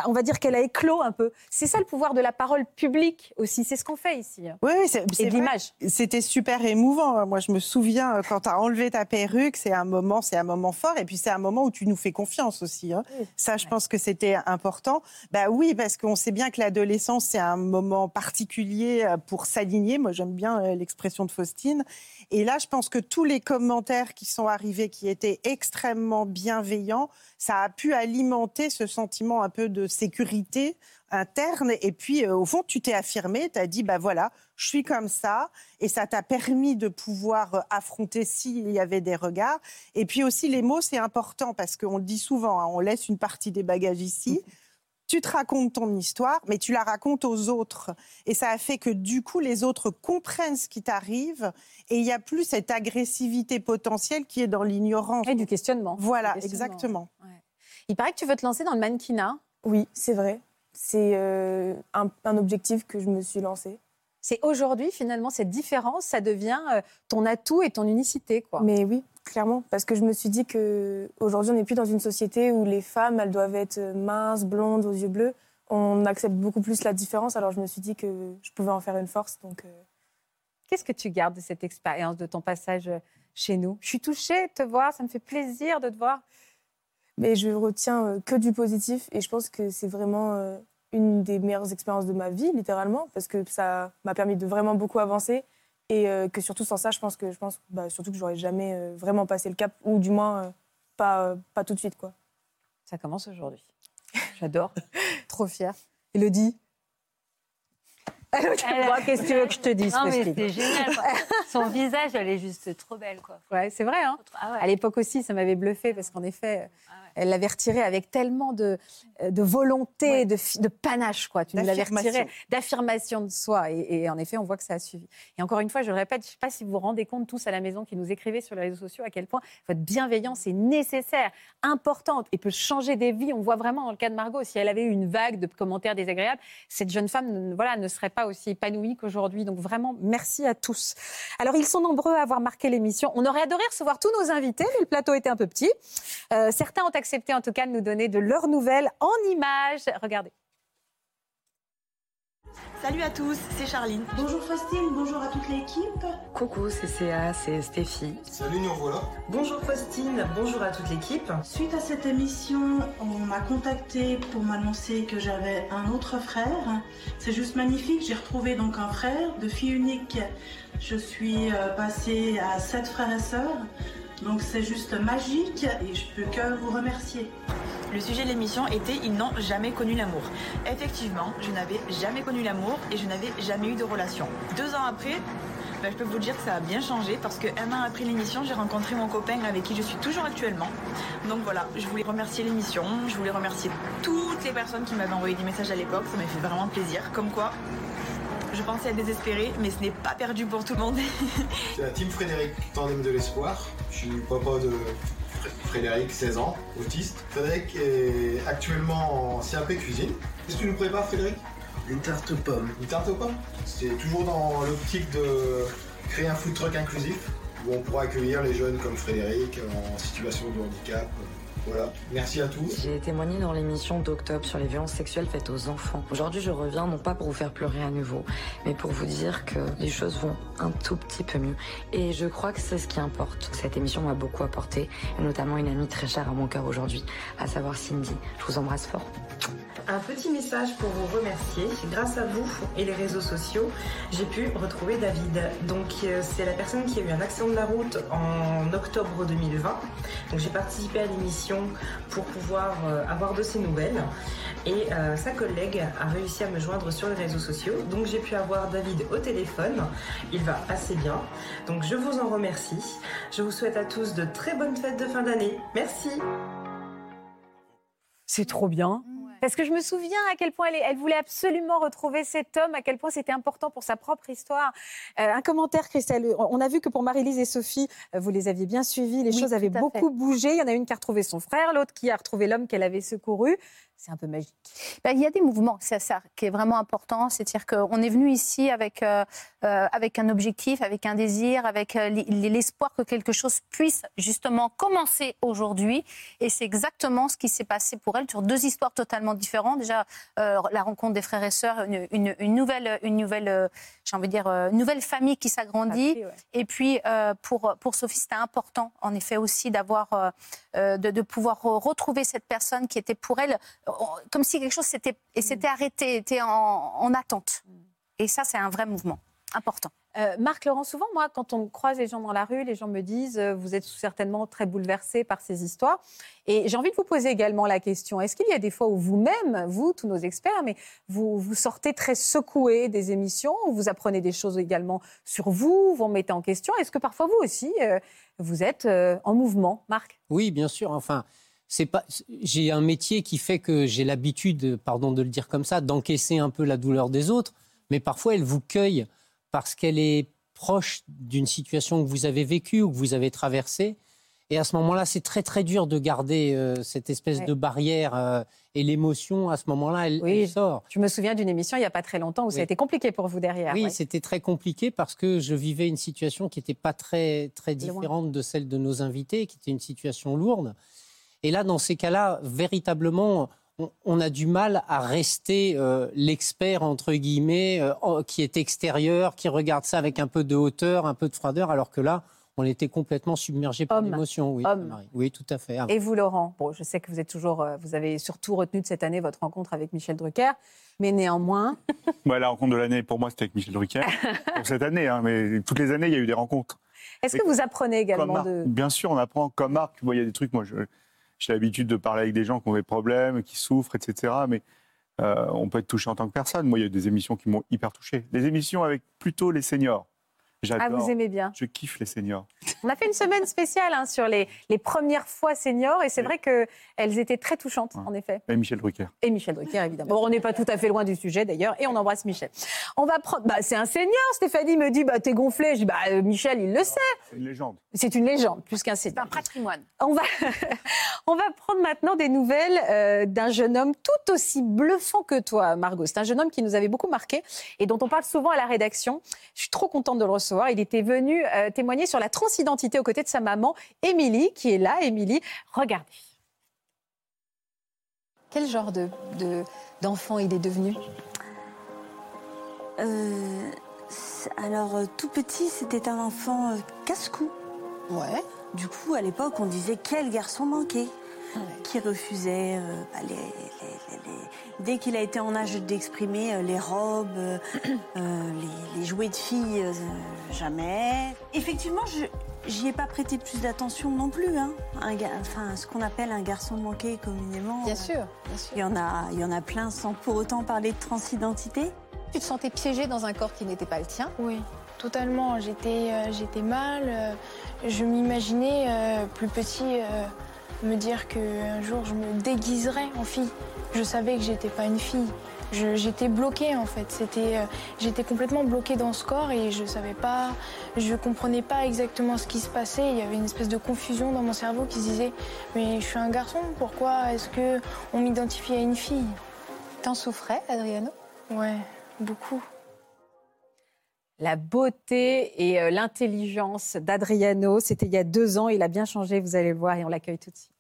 On va dire qu'elle a éclos un peu. C'est ça le pouvoir de la parole publique aussi. C'est ce qu'on fait ici. hein. Oui, oui, c'est Et l'image. C'était super émouvant. Moi, je me souviens euh, quand tu as enlevé ta perruque, c'est un moment, c'est un moment fort. Et puis c'est un moment où tu nous fais confiance aussi. hein. Ça, je pense que c'était important. Bah oui, parce qu'on sait bien que l'adolescence c'est un moment particulier euh, pour s'aligner. Moi, j'aime bien euh, l'expression de Faustine. Et là, je pense que tous les commentaires qui sont arrivés, qui étaient extrêmement bienveillants, ça a pu alimenter ce sentiment un peu de sécurité interne. Et puis, euh, au fond, tu t'es affirmé, tu as dit, bah voilà, je suis comme ça. Et ça t'a permis de pouvoir euh, affronter s'il y avait des regards. Et puis aussi, les mots, c'est important parce qu'on le dit souvent, hein, on laisse une partie des bagages ici. Tu te racontes ton histoire, mais tu la racontes aux autres. Et ça a fait que du coup, les autres comprennent ce qui t'arrive et il n'y a plus cette agressivité potentielle qui est dans l'ignorance. Et du questionnement. Voilà, Du questionnement. exactement. Il paraît que tu veux te lancer dans le mannequinat. Oui, c'est vrai. C'est euh, un, un objectif que je me suis lancé. C'est aujourd'hui, finalement, cette différence, ça devient euh, ton atout et ton unicité. Quoi. Mais oui, clairement, parce que je me suis dit que aujourd'hui, on n'est plus dans une société où les femmes, elles doivent être minces, blondes, aux yeux bleus. On accepte beaucoup plus la différence. Alors je me suis dit que je pouvais en faire une force. Donc euh, Qu'est-ce que tu gardes de cette expérience, de ton passage chez nous? Je suis touchée de te voir, ça me fait plaisir de te voir. Mais je retiens euh, que du positif et je pense que c'est vraiment euh, une des meilleures expériences de ma vie, littéralement, parce que ça m'a permis de vraiment beaucoup avancer et euh, que surtout sans ça, je pense que je pense bah, surtout que j'aurais jamais vraiment passé le cap ou du moins pas pas tout de suite quoi. Ça commence aujourd'hui. J'adore. Trop fière. Elodie qu'est-ce que tu veux que je te dise Non, mais c'est génial. quoi. Son visage, elle est juste trop belle. Quoi. Ouais, c'est vrai. Hein Ah ouais. À l'époque aussi, ça m'avait bluffé parce qu'en effet, euh, elle l'avait retiré avec tellement de, euh, de volonté, de, de panache, quoi. Tu l'avais retiré D'affirmation. de soi. Et, et en effet, on voit que ça a suivi. Et encore une fois, je le répète, je ne sais pas si vous vous rendez compte tous à la maison qui nous écrivez sur les réseaux sociaux à quel point votre bienveillance est nécessaire, importante et peut changer des vies. On voit vraiment dans le cas de Margot, si elle avait eu une vague de commentaires désagréables, cette jeune femme ne- voilà, ne serait pas aussi épanouie qu'aujourd'hui. Donc vraiment, merci à tous. Alors, ils sont nombreux à avoir marqué l'émission. On aurait adoré recevoir tous nos invités, mais le plateau était un peu petit. Euh, certains ont accepté en tout cas de nous donner de leurs nouvelles en images. Regardez. Salut à tous, c'est Charline. Bonjour Faustine, bonjour à toute l'équipe. Coucou, c'est Céa, c'est Stéphie. Salut, nous voilà. Bonjour Faustine, bonjour à toute l'équipe. Suite à cette émission, on m'a contacté pour m'annoncer que j'avais un autre frère. C'est juste magnifique, j'ai retrouvé donc un frère de fille unique. Je suis euh, passée à sept frères et sœurs. Donc c'est juste magique et je peux que vous remercier. Le sujet de l'émission était Ils n'ont jamais connu l'amour. Effectivement, je n'avais jamais connu l'amour et je n'avais jamais eu de relation. Deux ans après, ben, je peux vous dire que ça a bien changé parce qu'un an après l'émission, j'ai rencontré mon copain avec qui je suis toujours actuellement. Donc voilà, je voulais remercier l'émission, je voulais remercier toutes les personnes qui m'avaient envoyé des messages à l'époque, ça m'a fait vraiment plaisir. Comme quoi, je pensais être désespérée, mais ce n'est pas perdu pour tout le monde. C'est la team Frédéric, tandem de l'espoir. Je suis papa de Fré- Frédéric, 16 ans, autiste. Frédéric est actuellement en CAP cuisine. Qu'est-ce que tu nous prépares, Frédéric? Une tarte aux pommes. Une tarte aux pommes? C'est toujours dans l'optique de créer un food truck inclusif où on pourra accueillir les jeunes comme Frédéric en situation de handicap. Voilà, merci à tous. J'ai témoigné dans l'émission d'octobre sur les violences sexuelles faites aux enfants. Aujourd'hui, je reviens non pas pour vous faire pleurer à nouveau, mais pour vous dire que les choses vont un tout petit peu mieux. Et je crois que c'est ce qui importe. Cette émission m'a beaucoup apporté, et notamment une amie très chère à mon cœur aujourd'hui, à savoir Cindy. Je vous embrasse fort. Un petit message pour vous remercier. Grâce à vous et les réseaux sociaux, j'ai pu retrouver David. Donc euh, c'est la personne qui a eu un accident de la route en octobre 2020. Donc j'ai participé à l'émission pour pouvoir euh, avoir de ses nouvelles. Et euh, sa collègue a réussi à me joindre sur les réseaux sociaux. Donc j'ai pu avoir David au téléphone. Il va assez bien. Donc je vous en remercie. Je vous souhaite à tous de très bonnes fêtes de fin d'année. Merci. C'est trop bien. Parce que je me souviens à quel point elle, elle voulait absolument retrouver cet homme, à quel point c'était important pour sa propre histoire. Euh, un commentaire, Christelle. On a vu que pour Marie-Lise et Sophie, euh, vous les aviez bien suivis, les Oui, choses avaient beaucoup fait. bougé. Il y en a une qui a retrouvé son frère, l'autre qui a retrouvé l'homme qu'elle avait secouru. C'est un peu magique. Ben, il y a des mouvements, c'est ça qui est vraiment important. C'est-à-dire qu'on est venu ici avec, euh, euh, avec un objectif, avec un désir, avec euh, l'espoir que quelque chose puisse justement commencer aujourd'hui. Et c'est exactement ce qui s'est passé pour elle sur deux histoires totalement différentes. Déjà, la rencontre des frères et sœurs, une, nouvelle, une nouvelle, j'ai envie de dire, euh, une nouvelle famille qui s'agrandit. Ouais. Et puis, euh, pour, pour Sophie, c'était important, en effet, aussi d'avoir, euh, de, de pouvoir re- retrouver cette personne qui était pour elle, comme si quelque chose s'était, s'était arrêté, était en, en attente. Et ça, c'est un vrai mouvement important. Euh, Marc Laurent, souvent, moi, quand on croise les gens dans la rue, les gens me disent euh, Vous êtes certainement très bouleversés par ces histoires. Et j'ai envie de vous poser également la question est-ce qu'il y a des fois où vous-même, vous, tous nos experts, mais vous, vous sortez très secoués des émissions, où vous apprenez des choses également sur vous, vous remettez en question? Est-ce que parfois, vous aussi, euh, vous êtes euh, en mouvement, Marc? Oui, bien sûr. Enfin, c'est pas. J'ai un métier qui fait que j'ai l'habitude, pardon de le dire comme ça, d'encaisser un peu la douleur des autres. Mais parfois, elle vous cueille parce qu'elle est proche d'une situation que vous avez vécue ou que vous avez traversée. Et à ce moment-là, c'est très très dur de garder euh, cette espèce Ouais. de barrière euh, et l'émotion. À ce moment-là, elle, Oui, elle sort. Je me souviens d'une émission il n'y a pas très longtemps où ça a été compliqué pour vous derrière. Oui, ouais. c'était très compliqué parce que je vivais une situation qui n'était pas très, très différente de celle de nos invités, qui était une situation lourde. Et là, dans ces cas-là, véritablement, on, a du mal à rester euh, l'expert, entre guillemets, euh, qui est extérieur, qui regarde ça avec un peu de hauteur, un peu de froideur, alors que là, on était complètement submergé par l'émotion. Oui. Marie. oui, tout à fait. Ah. Et vous, Laurent? Bon, je sais que vous êtes toujours, euh, vous avez surtout retenu de cette année votre rencontre avec Michel Drucker, mais néanmoins, Ouais, la rencontre de l'année, pour moi, c'était avec Michel Drucker. pour cette année, hein, mais toutes les années, il y a eu des rencontres. est-ce que vous apprenez également Marc, de Bien sûr, on apprend comme Marc. Il y a des trucs, moi, je- j'ai l'habitude de parler avec des gens qui ont des problèmes, qui souffrent, etc. Mais euh, on peut être touché en tant que personne. Moi, il y a des émissions qui m'ont hyper touché. Des émissions avec plutôt les seniors. J'adore. Ah, vous aimez bien Je kiffe les seniors. On a fait une semaine spéciale hein, sur les, les premières fois seniors et c'est vrai qu'elles étaient très touchantes, en effet. Et Michel Drucker. Et Michel Drucker, évidemment. Bon, on n'est pas tout à fait loin du sujet, d'ailleurs, et on embrasse Michel. On va prendre... Bah, c'est un senior, Stéphanie me dit, bah, t'es gonflé. Je dis, bah, euh, Michel, il le sait. C'est une légende. C'est une légende, plus qu'un senior. un patrimoine. On va, on va prendre maintenant des nouvelles euh, d'un jeune homme tout aussi bluffant que toi, Margot. C'est un jeune homme qui nous avait beaucoup marqué et dont on parle souvent à la rédaction. Je suis trop contente de le recevoir. Il était venu euh, témoigner sur la transidentité aux côtés de sa maman, Émilie, qui est là. Émilie, regardez. Quel genre de, de- d'enfant il est devenu? Euh, alors, euh, tout petit, c'était un enfant euh, casse-cou. Ouais. Du coup, à l'époque, on disait quel garçon manqué qui refusait euh, bah, les, les- les- les- dès qu'il a été en âge d'exprimer euh, les robes, euh, euh, les, les jouets de filles, euh, jamais. Effectivement, je j'y ai pas prêté plus d'attention non plus. Hein. Un enfin, ce qu'on appelle un garçon manqué communément. Bien euh, sûr, bien sûr. Il y en a, il y en a plein sans pour autant parler de transidentité. Tu te sentais piégée dans un corps qui n'était pas le tien? Oui, totalement. J'étais, euh, j'étais mal. euh, je m'imaginais euh, plus petit euh, me dire qu'un jour je me déguiserais en fille. Je savais que j'étais pas une fille. J'étais bloquée en fait. C'était, euh, j'étais complètement bloquée dans ce corps et je savais pas, je comprenais pas exactement ce qui se passait. Il y avait une espèce de confusion dans mon cerveau qui se disait mais je suis un garçon. Pourquoi est-ce que on m'identifie à une fille? T'en souffrais, Adriano? Ouais, beaucoup. La beauté et euh, l'intelligence d'Adriano, c'était il y a deux ans. Il a bien changé, vous allez le voir, et on l'accueille tout de suite.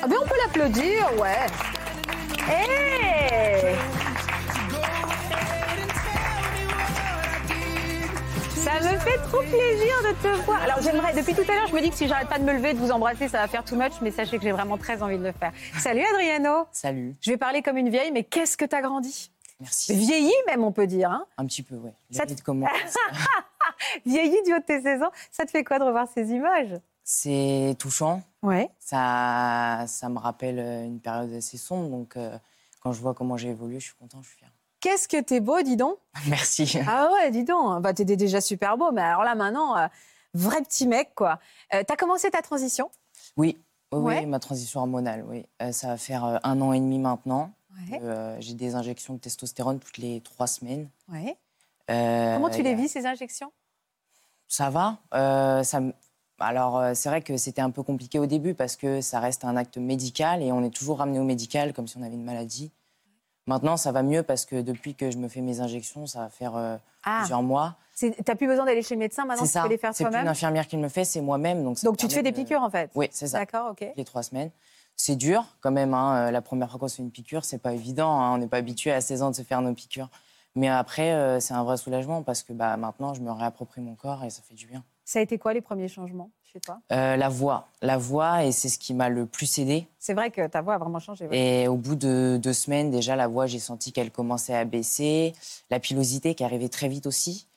Ah ben on peut l'applaudir, ouais. Hey Ça me fait trop plaisir de te voir. Alors j'aimerais, depuis tout à l'heure, je me dis que si j'arrête pas de me lever, de vous embrasser, ça va faire too much, mais sachez que j'ai vraiment très envie de le faire. Salut Adriano. Salut. Je vais parler comme une vieille, mais qu'est-ce que t'as grandi? Merci. Vieilli même, on peut dire. Hein Un petit peu, ouais. Ça te- comment Vieilli du haut de tes 16 ans, ça te fait quoi de revoir ces images? C'est touchant. Ouais. Ça, ça me rappelle euh, une période assez sombre. Donc, euh, quand je vois comment j'ai évolué, je suis content, je suis fier. Qu'est-ce que t'es beau, dis donc Merci. Ah ouais, dis donc. Bah, t'étais déjà super beau, mais alors là, maintenant, euh, vrai petit mec, quoi. Euh, T'as commencé ta transition? Oui, oui, oui, ma transition hormonale, oui. Ça va faire un an et demi maintenant. Ouais. Euh, j'ai des injections de testostérone toutes les trois semaines. Ouais. Euh, Comment tu les vis, ces injections? Ça va. Euh, ça Alors, c'est vrai que c'était un peu compliqué au début parce que ça reste un acte médical et on est toujours ramené au médical comme si on avait une maladie. Maintenant, ça va mieux parce que depuis que je me fais mes injections, ça va faire euh, Ah. plusieurs mois. C'est- T'as plus besoin d'aller chez le médecin maintenant, tu ça. peux les faire C'est plus une toi-même infirmière qui me le fait, c'est moi-même. Donc, Donc tu te fais des de- piqûres, en fait? Oui, c'est ça. D'accord, ok. Les trois semaines. C'est dur quand même. hein. Euh, La première fois qu'on se fait une piqûre, c'est pas évident. hein. On n'est pas habitué à 16 ans de se faire nos piqûres. Mais après, euh, c'est un vrai soulagement parce que bah, maintenant, je me réapproprie mon corps et ça fait du bien. Ça a été quoi les premiers changements chez toi? Euh, la voix. La voix, et c'est ce qui m'a le plus aidé. C'est vrai que ta voix a vraiment changé. ouais. Et au bout de deux semaines, déjà, la voix, j'ai senti qu'elle commençait à baisser. La pilosité qui arrivait très vite aussi.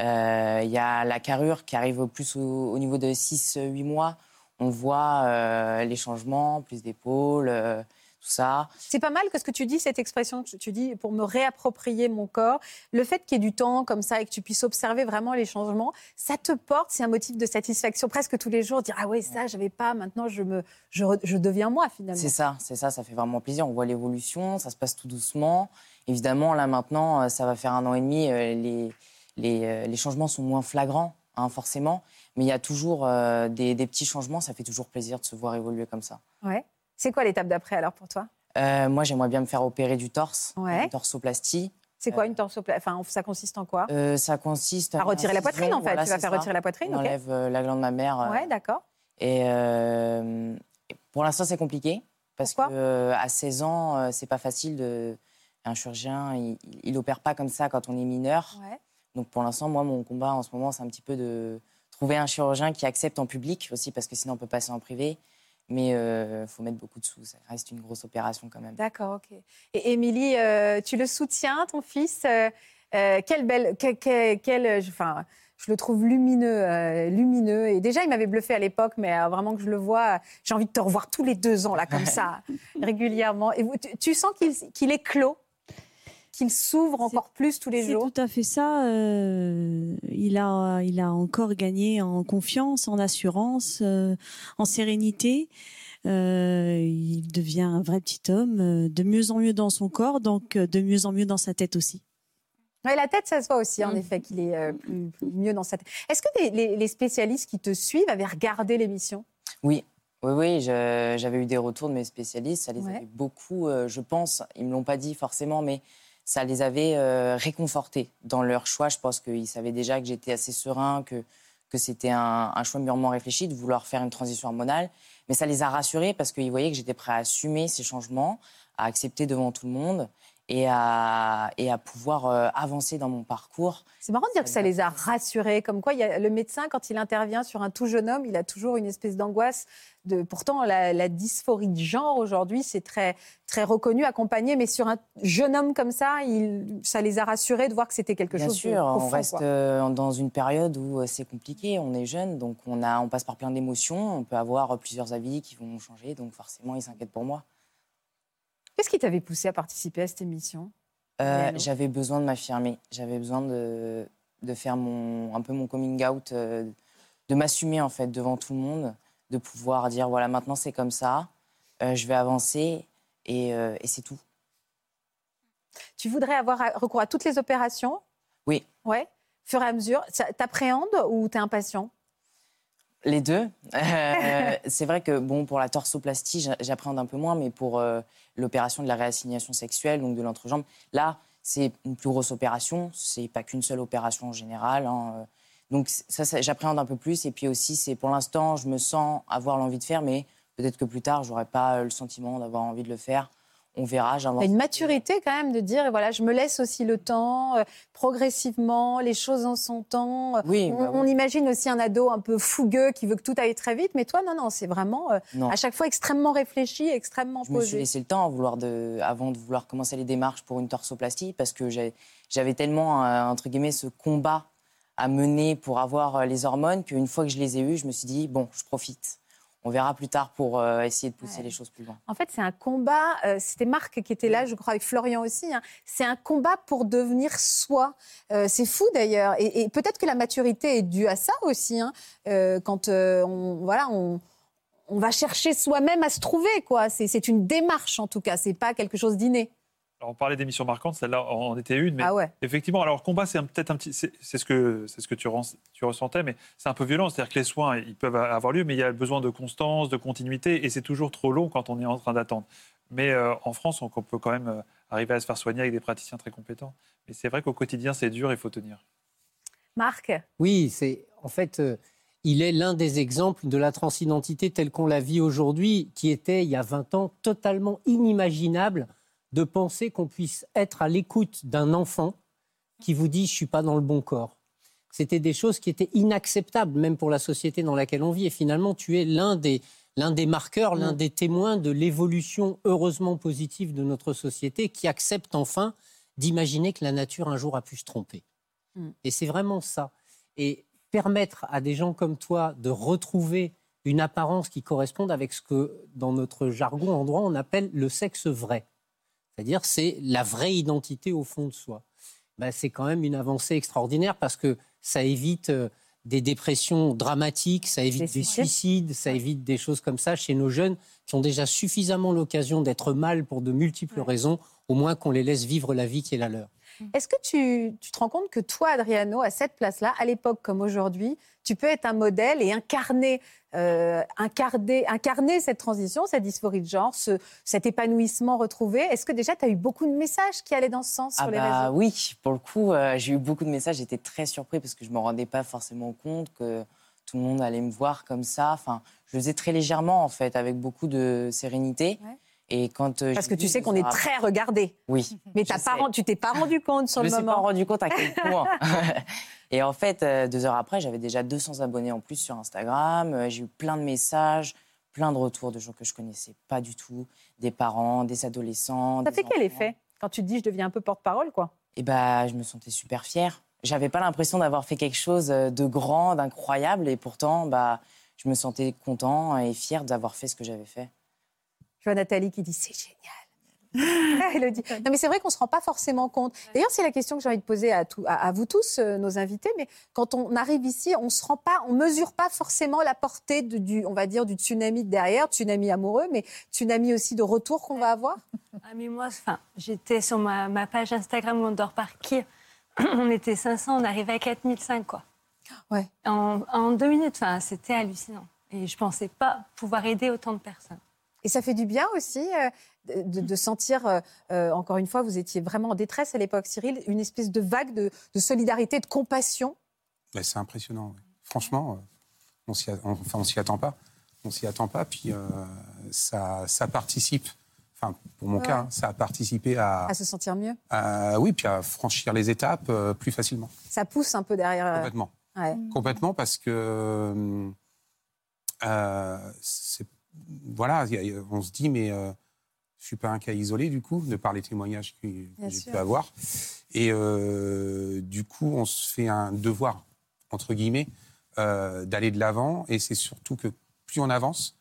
Euh, Il y a la carrure qui arrive au plus au, au niveau de 6-8 mois. On voit euh, les changements, plus d'épaules, euh, tout ça. C'est pas mal que ce que tu dis, cette expression que tu dis, pour me réapproprier mon corps, le fait qu'il y ait du temps comme ça et que tu puisses observer vraiment les changements, ça te porte, c'est un motif de satisfaction presque tous les jours, dire ah ouais ça j'avais pas, maintenant je me, je, je deviens moi finalement. C'est ça, c'est ça, ça fait vraiment plaisir. On voit l'évolution, ça se passe tout doucement. Évidemment, là maintenant, euh, ça va faire un an et demi, les, les, les changements sont moins flagrants, hein, forcément. Mais il y a toujours euh, des, des petits changements, ça fait toujours plaisir de se voir évoluer comme ça. Ouais. C'est quoi l'étape d'après alors pour toi? Euh, moi, j'aimerais bien me faire opérer du torse, Ouais. une torsoplastie. C'est quoi une torsoplastie Enfin, ça consiste en quoi? Euh, ça consiste À retirer la poitrine, en fait. voilà, Tu vas faire ça. retirer la poitrine, On ok. enlève euh, la glande mammaire. euh, Ouais, d'accord. Et euh, pour l'instant, c'est compliqué parce que euh, à 16 ans, euh, c'est pas facile de. Un chirurgien, il, il opère pas comme ça quand on est mineur. Ouais. Donc pour l'instant, moi, mon combat en ce moment, c'est un petit peu de trouver un chirurgien qui accepte en public aussi, parce que sinon on peut passer en privé. Mais il faut mettre beaucoup de sous. Ça reste une grosse opération quand même. D'accord, ok. Et Émilie, euh, tu le soutiens, ton fils euh, euh, Quelle belle, que- que- quel, euh, enfin, je le trouve lumineux, euh, lumineux. Et déjà, il m'avait bluffé à l'époque, mais euh, vraiment que je le vois, j'ai envie de te revoir tous les deux ans là, comme ça, régulièrement. Et tu, tu sens qu'il qu'il est clos, qu'il s'ouvre encore plus tous les C'est jours. tout à fait ça. euh, il, a, il a encore gagné en confiance, en assurance, euh, en sérénité. Euh, il devient un vrai petit homme, euh, de mieux en mieux dans son corps, donc euh, de mieux en mieux dans sa tête aussi. Ouais, la tête, ça se voit aussi, en effet, qu'il est euh, plus, plus- mieux dans sa tête. Est-ce que les, les- les spécialistes qui te suivent avaient regardé l'émission? Oui, oui, oui. J'avais eu des retours de mes spécialistes. Ça les Ouais. avait beaucoup, euh, je pense, ils me l'ont pas dit forcément, mais ça les avait euh, réconfortés dans leur choix. Je pense qu'ils savaient déjà que j'étais assez serein, que, que c'était un, un choix mûrement réfléchi de vouloir faire une transition hormonale. Mais ça les a rassurés parce qu'ils voyaient que j'étais prêt à assumer ces changements, à accepter devant tout le monde et à, et à pouvoir euh, avancer dans mon parcours. C'est marrant de dire que ça les a rassurés. Comme quoi, il y a, le médecin, quand il intervient sur un tout jeune homme, il a toujours une espèce d'angoisse. De, pourtant, la, la dysphorie de genre, aujourd'hui, c'est très, très reconnu, accompagné. Mais sur un jeune homme comme ça, il, ça les a rassurés de voir que c'était quelque Bien chose sûr, de on profond. reste euh, dans une période où euh, c'est compliqué, on est jeune, donc on, a, on passe par plein d'émotions, on peut avoir plusieurs avis qui vont changer, donc forcément ils s'inquiètent pour moi. Qu'est-ce qui t'avait poussé à participer à cette émission? Euh, j'avais besoin de m'affirmer, j'avais besoin de, de faire mon, un peu mon coming out, euh, de m'assumer en fait devant tout le monde, de pouvoir dire voilà maintenant c'est comme ça, euh, je vais avancer et, et c'est tout. Tu voudrais avoir recours à toutes les opérations? Oui, Ouais. Fur et à mesure. T'appréhendes ou t'es impatient? Les deux. Euh, c'est vrai que bon, pour la torsoplastie, j'a- j'appréhende un peu moins, mais pour euh, l'opération de la réassignation sexuelle, donc de l'entrejambe, là, c'est une plus grosse opération. C'est pas qu'une seule opération en général. hein, euh. Donc ça, ça, j'appréhende un peu plus. Et puis aussi, c'est pour l'instant, je me sens avoir l'envie de faire, mais peut-être que plus tard, j'aurai pas le sentiment d'avoir envie de le faire. On verra. J'invente. une maturité quand même de dire, voilà, je me laisse aussi le temps, euh, progressivement, les choses en son temps. Oui, on, bah oui. on imagine aussi un ado un peu fougueux qui veut que tout aille très vite, mais toi, non, non, c'est vraiment euh, Non. à chaque fois extrêmement réfléchi, extrêmement Je me suis posé. laissé le temps à vouloir de, avant de vouloir commencer les démarches pour une torsoplastie parce que j'avais tellement, euh, entre guillemets, ce combat à mener pour avoir les hormones qu'une fois que je les ai eues, je me suis dit, bon, je profite. On verra plus tard pour euh, essayer de pousser Ouais. les choses plus loin. En fait, c'est un combat. euh, C'était Marc qui était là, je crois, avec Florian aussi. hein. C'est un combat pour devenir soi. Euh, c'est fou d'ailleurs. Et, et peut-être que la maturité est due à ça aussi. hein. Quand on, voilà, on, on va chercher soi-même à se trouver. quoi. C'est c'est une démarche en tout cas. C'est pas quelque chose d'inné. Alors, on parlait d'émissions marquantes, celle-là en était une, mais Ah ouais. effectivement, alors combat, c'est un- peut-être un petit, c'est c'est ce que c'est ce que tu, ressentais, mais c'est un peu violent, c'est-à-dire que les soins, ils peuvent avoir lieu, mais il y a besoin de constance, de continuité, et c'est toujours trop long quand on est en train d'attendre. Mais euh, en France, on, on peut quand même euh, arriver à se faire soigner avec des praticiens très compétents. Mais c'est vrai qu'au quotidien, c'est dur, il faut tenir. Marc? Oui, c'est en fait, euh, il est l'un des exemples de la transidentité telle qu'on la vit aujourd'hui, qui était il y a 20 ans totalement inimaginable de penser qu'on puisse être à l'écoute d'un enfant qui vous dit je suis pas dans le bon corps. C'était des choses qui étaient inacceptables même pour la société dans laquelle on vit. Et finalement, tu es l'un des l'un des marqueurs, l'un des témoins de l'évolution heureusement positive de notre société qui accepte enfin d'imaginer que la nature un jour a pu se tromper. Et c'est vraiment ça. Et permettre à des gens comme toi de retrouver une apparence qui corresponde avec ce que, dans notre jargon en droit, on appelle le sexe vrai. C'est-à-dire, c'est la vraie identité au fond de soi. Ben, c'est quand même une avancée extraordinaire parce que ça évite euh, des dépressions dramatiques, ça évite des suicides, ça évite des choses comme ça chez nos jeunes qui ont déjà suffisamment l'occasion d'être mal pour de multiples raisons, au moins qu'on les laisse vivre la vie qui est la leur. Est-ce que tu, tu te rends compte que toi, Adriano, à cette place-là, à l'époque comme aujourd'hui, tu peux être un modèle et incarner, euh, incarner, incarner cette transition, cette dysphorie de genre, ce- cet épanouissement retrouvé? Est-ce que déjà, tu as eu beaucoup de messages qui allaient dans ce sens Ah sur les bah réseaux? oui, pour le coup, euh, j'ai eu beaucoup de messages. J'étais très surpris parce que je me rendais pas forcément compte que tout le monde allait me voir comme ça. Enfin, je le faisais très légèrement en fait, avec beaucoup de sérénité. Et quand euh, Parce que tu sais qu'on est très regardé. Oui. Mais je pas, tu t'es pas rendu compte sur je le me suis moment. pas rendu compte à quel point. et en fait, euh, deux heures après, j'avais déjà 200 abonnés en plus sur Instagram. Euh, J'ai eu plein de messages, plein de retours de gens que je connaissais pas du tout, des parents, des adolescents. Ça des fait quel effet quand tu te dis je deviens un peu porte-parole, quoi? Et bah, je me sentais super fière. J'avais pas l'impression d'avoir fait quelque chose de grand, d'incroyable, et pourtant, bah, je me sentais content et fier d'avoir fait ce que j'avais fait. Je vois Nathalie qui dit c'est génial. Dit. Non, mais c'est vrai qu'on ne se rend pas forcément compte. D'ailleurs, c'est la question que j'ai envie de poser à, tout- à- à vous tous, euh, nos invités. Mais quand on arrive ici, on se rend pas, on mesure pas forcément la portée de- du, on va dire, du tsunami de derrière, tsunami amoureux, mais tsunami aussi de retour qu'on va avoir. Ah, mais moi, enfin, j'étais sur ma, ma page Instagram où on dort par qui On était 500, on arrivait à 4005, quoi. Ouais. En, en deux minutes, enfin, c'était hallucinant. Et je pensais pas pouvoir aider autant de personnes. Et ça fait du bien aussi euh, de, de sentir, euh, euh, encore une fois, vous étiez vraiment en détresse à l'époque, Cyril, une espèce de vague de, de solidarité, de compassion. Ouais, c'est impressionnant. ouais. Franchement, on s'y a- on- enfin, on s'y attend pas. On s'y attend pas. Puis euh, ça, ça participe. Enfin, pour mon Ouais. cas, hein, ça a participé à, À se sentir mieux. à- oui, puis à franchir les étapes euh, plus facilement. Ça pousse un peu derrière. Complètement. ouais. Complètement parce que euh, c'est- voilà, il il on se dit mais euh, je suis pas un cas isolé du coup de par les témoignages que, que j'ai pu avoir. Et euh, du coup on se fait un devoir entre guillemets euh, d'aller de l'avant. Et c'est surtout que plus on avance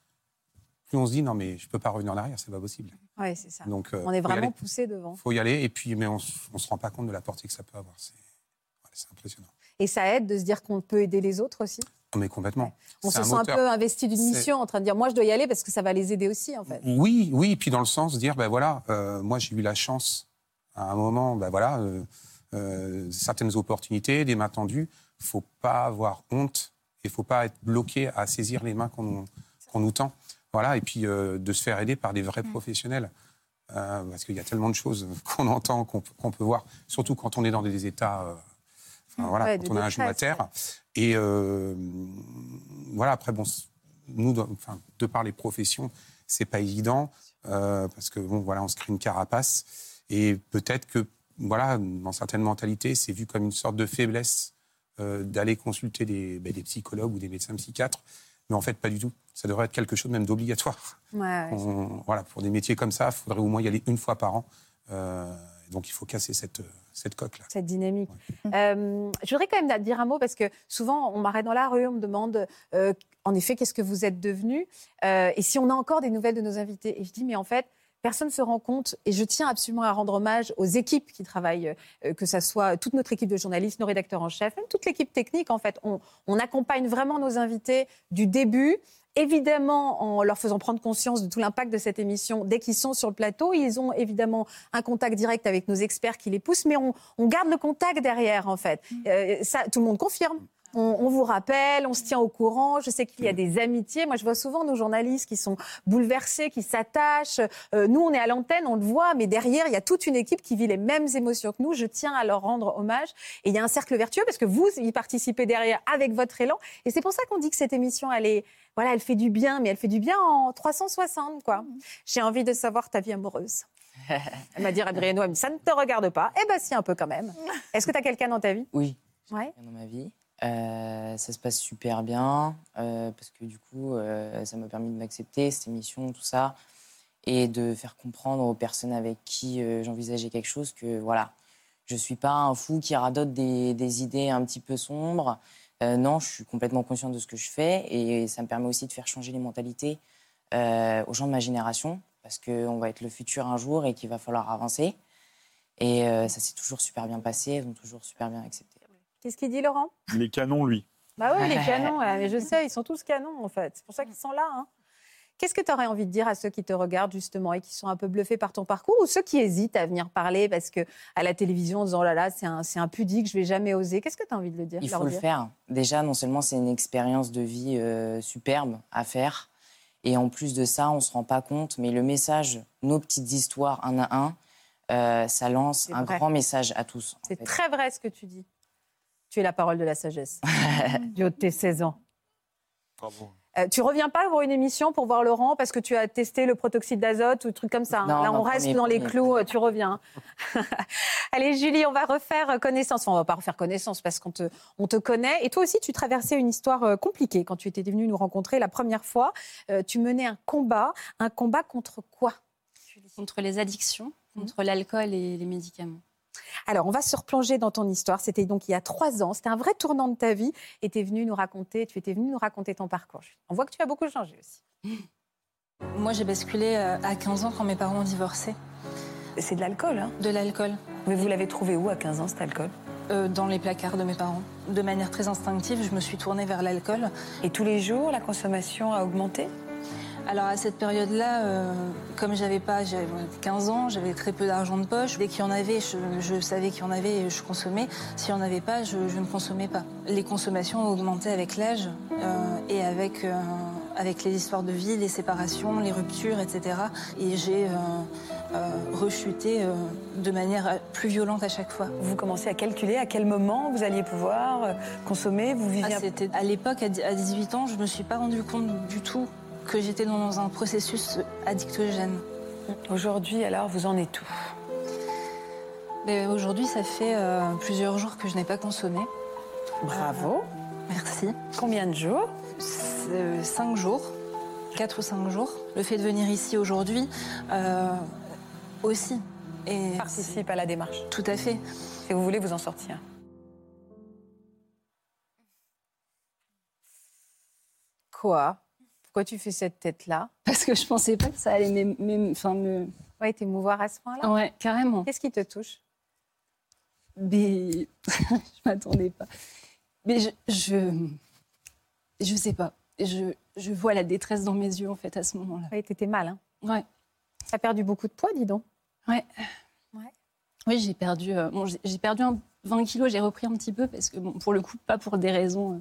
plus on se dit non mais je peux pas revenir en arrière c'est pas possible. Ouais, c'est ça. donc euh, on est vraiment poussé devant. faut y aller. Et puis mais on, on se rend pas compte de la portée que ça peut avoir. C'est ouais, c'est impressionnant Et ça aide de se dire qu'on peut aider les autres aussi. Mais complètement On se sent moteur. un peu investi d'une mission, en train de dire moi je dois y aller parce que ça va les aider aussi en fait. Oui, oui, puis dans le sens de dire, ben voilà, euh, moi j'ai eu la chance à un moment, ben voilà, euh, euh, certaines opportunités, des mains tendues, faut pas avoir honte et faut pas être bloqué à saisir les mains qu'on nous, tend. Voilà, et puis de se faire aider par des Mm. vrais professionnels. Euh, parce qu'il y a tellement de choses qu'on entend, qu'on peut- voir, surtout quand on est dans des états, voilà, Ouais, de quand on a un genou à terre. Et euh, voilà, après, bon, nous, enfin, de par les professions, c'est pas évident. euh, parce que bon, voilà, on se crée une carapace. Et peut-être que, voilà, dans certaines mentalités, c'est vu comme une sorte de faiblesse euh, d'aller consulter des, ben, des psychologues ou des médecins psychiatres. Mais en fait, pas du tout. Ça devrait être quelque chose même d'obligatoire. Ouais, ouais. On- voilà, pour des métiers comme ça, il faudrait au moins y aller une fois par an. Donc il faut casser cette, cette coque-là. cette dynamique. Euh, je voudrais quand même dire un mot parce que souvent on m'arrête dans la rue, on me demande euh, en effet qu'est-ce que vous êtes devenu Euh, et si on a encore des nouvelles de nos invités. Et je dis mais en fait personne ne se rend compte et je tiens absolument à rendre hommage aux équipes qui travaillent, que ça soit toute notre équipe de journalistes, nos rédacteurs en chef, même toute l'équipe technique en fait. On, on accompagne vraiment nos invités du début. Évidemment, en leur faisant prendre conscience de tout l'impact de cette émission dès qu'ils sont sur le plateau, ils ont évidemment un contact direct avec nos experts qui les poussent, mais on, on garde le contact derrière, en fait. Euh, ça, tout le monde confirme. On, on vous rappelle, on se tient au courant. Je sais qu'il y a des amitiés. Moi, je vois souvent nos journalistes qui sont bouleversés, qui s'attachent. Euh, nous, on est à l'antenne, on le voit, mais derrière, il y a toute une équipe qui vit les mêmes émotions que nous. Je tiens à leur rendre hommage. Et il y a un cercle vertueux parce que vous y participez derrière avec votre élan. Et c'est pour ça qu'on dit que cette émission, elle est, voilà, elle fait du bien, mais elle fait du bien en 360, quoi. J'ai envie de savoir ta vie amoureuse. Elle m'a dit, Adriano, ça ne te regarde pas. Eh ben si, un peu quand même. Est-ce que tu as quelqu'un dans ta vie? Oui. Ouais. dans ma vie. Euh, ça se passe super bien euh, parce que du coup, euh, ça m'a permis de m'accepter, cette émission, tout ça, et de faire comprendre aux personnes avec qui j'envisageais quelque chose que voilà, je suis pas un fou qui radote des, des idées un petit peu sombres. Non, je suis complètement consciente de ce que je fais et ça me permet aussi de faire changer les mentalités aux gens de ma génération parce qu'on va être le futur un jour et qu'il va falloir avancer. Et ça s'est toujours super bien passé, ils ont toujours super bien accepté. Qu'est-ce qu'il dit, Laurent? Il est canon, lui. Bah oui, les canons, ouais, mais je sais, ils sont tous canons, en fait. C'est pour ça qu'ils sont là. hein. Qu'est-ce que tu aurais envie de dire à ceux qui te regardent, justement, et qui sont un peu bluffés par ton parcours, ou ceux qui hésitent à venir parler parce que à la télévision, en disant, oh là là, c'est un, c'est un pudique, je vais jamais oser. Qu'est-ce que tu as envie de le dire Il faut le dire faire. Déjà, non seulement c'est une expérience de vie euh, superbe à faire, et en plus de ça, on ne se rend pas compte, mais le message, nos petites histoires un à un, euh, ça lance un grand message à tous. C'est très vrai ce que tu dis. Tu es la parole de la sagesse. du haut de tes 16 ans. Bravo. Euh, tu reviens pas pour une émission pour voir Laurent parce que tu as testé le protoxyde d'azote ou des trucs comme ça. hein? Non, Là, non, on reste premier- dans les premier. clous, euh, tu reviens. Allez, Julie, on va refaire connaissance. Enfin, on va pas refaire connaissance parce qu'on te, on te connaît. Et toi aussi, tu traversais une histoire euh, compliquée quand tu étais venue nous rencontrer la première fois. Euh, tu menais un combat. Un combat contre quoi? Contre les addictions, contre l'alcool et les médicaments. Alors, on va se replonger dans ton histoire. C'était donc il y a trois ans. C'était un vrai tournant de ta vie. Et tu es venue nous raconter, tu étais venue nous raconter ton parcours. On voit que tu as beaucoup changé aussi. Moi, j'ai basculé euh, à 15 ans quand mes parents ont divorcé. C'est de l'alcool, hein? De l'alcool. Mais vous l'avez trouvé où à 15 ans, cet alcool? Euh, Dans les placards de mes parents. De manière très instinctive, je me suis tournée vers l'alcool. Et tous les jours, la consommation a augmenté? Alors à cette période-là, euh, comme j'avais pas, j'avais 15 ans, j'avais très peu d'argent de poche. Dès qu'il y en avait, je, je savais qu'il y en avait et je consommais. S'il n'y en avait pas, je, je ne consommais pas. Les consommations ont augmenté avec l'âge euh, et avec, euh, avec les histoires de vie, les séparations, les ruptures, etc. Et j'ai rechuté de manière plus violente à chaque fois. Vous commencez à calculer à quel moment vous alliez pouvoir consommer, vous viviez... Ah, à l'époque, à dix- à 18 ans, je me suis pas rendu compte du tout que j'étais dans un processus addictogène. Aujourd'hui, alors, vous en êtes où? Mais Aujourd'hui, ça fait euh, plusieurs jours que je n'ai pas consommé. Bravo. Merci. Combien de jours? Euh, Cinq jours. Quatre ou cinq jours. Le fait de venir ici aujourd'hui euh, aussi. Et Participe à la démarche. Tout à fait. Et vous voulez vous en sortir? Quoi? Pourquoi tu fais cette tête-là Parce que je pensais pas que ça allait me... Ouais, t'émouvoir à ce point-là Ouais, carrément. Qu'est-ce qui te touche Mais je m'attendais pas. Mais je, je, je sais pas. Je, je vois la détresse dans mes yeux en fait à ce moment-là. Oui, t'étais mal. Hein Ouais. T'as perdu beaucoup de poids, dis donc. Ouais. Ouais. Oui, j'ai perdu. euh, bon, j'ai perdu un- 20 kilos. J'ai repris un petit peu parce que bon, pour le coup, pas pour des raisons euh,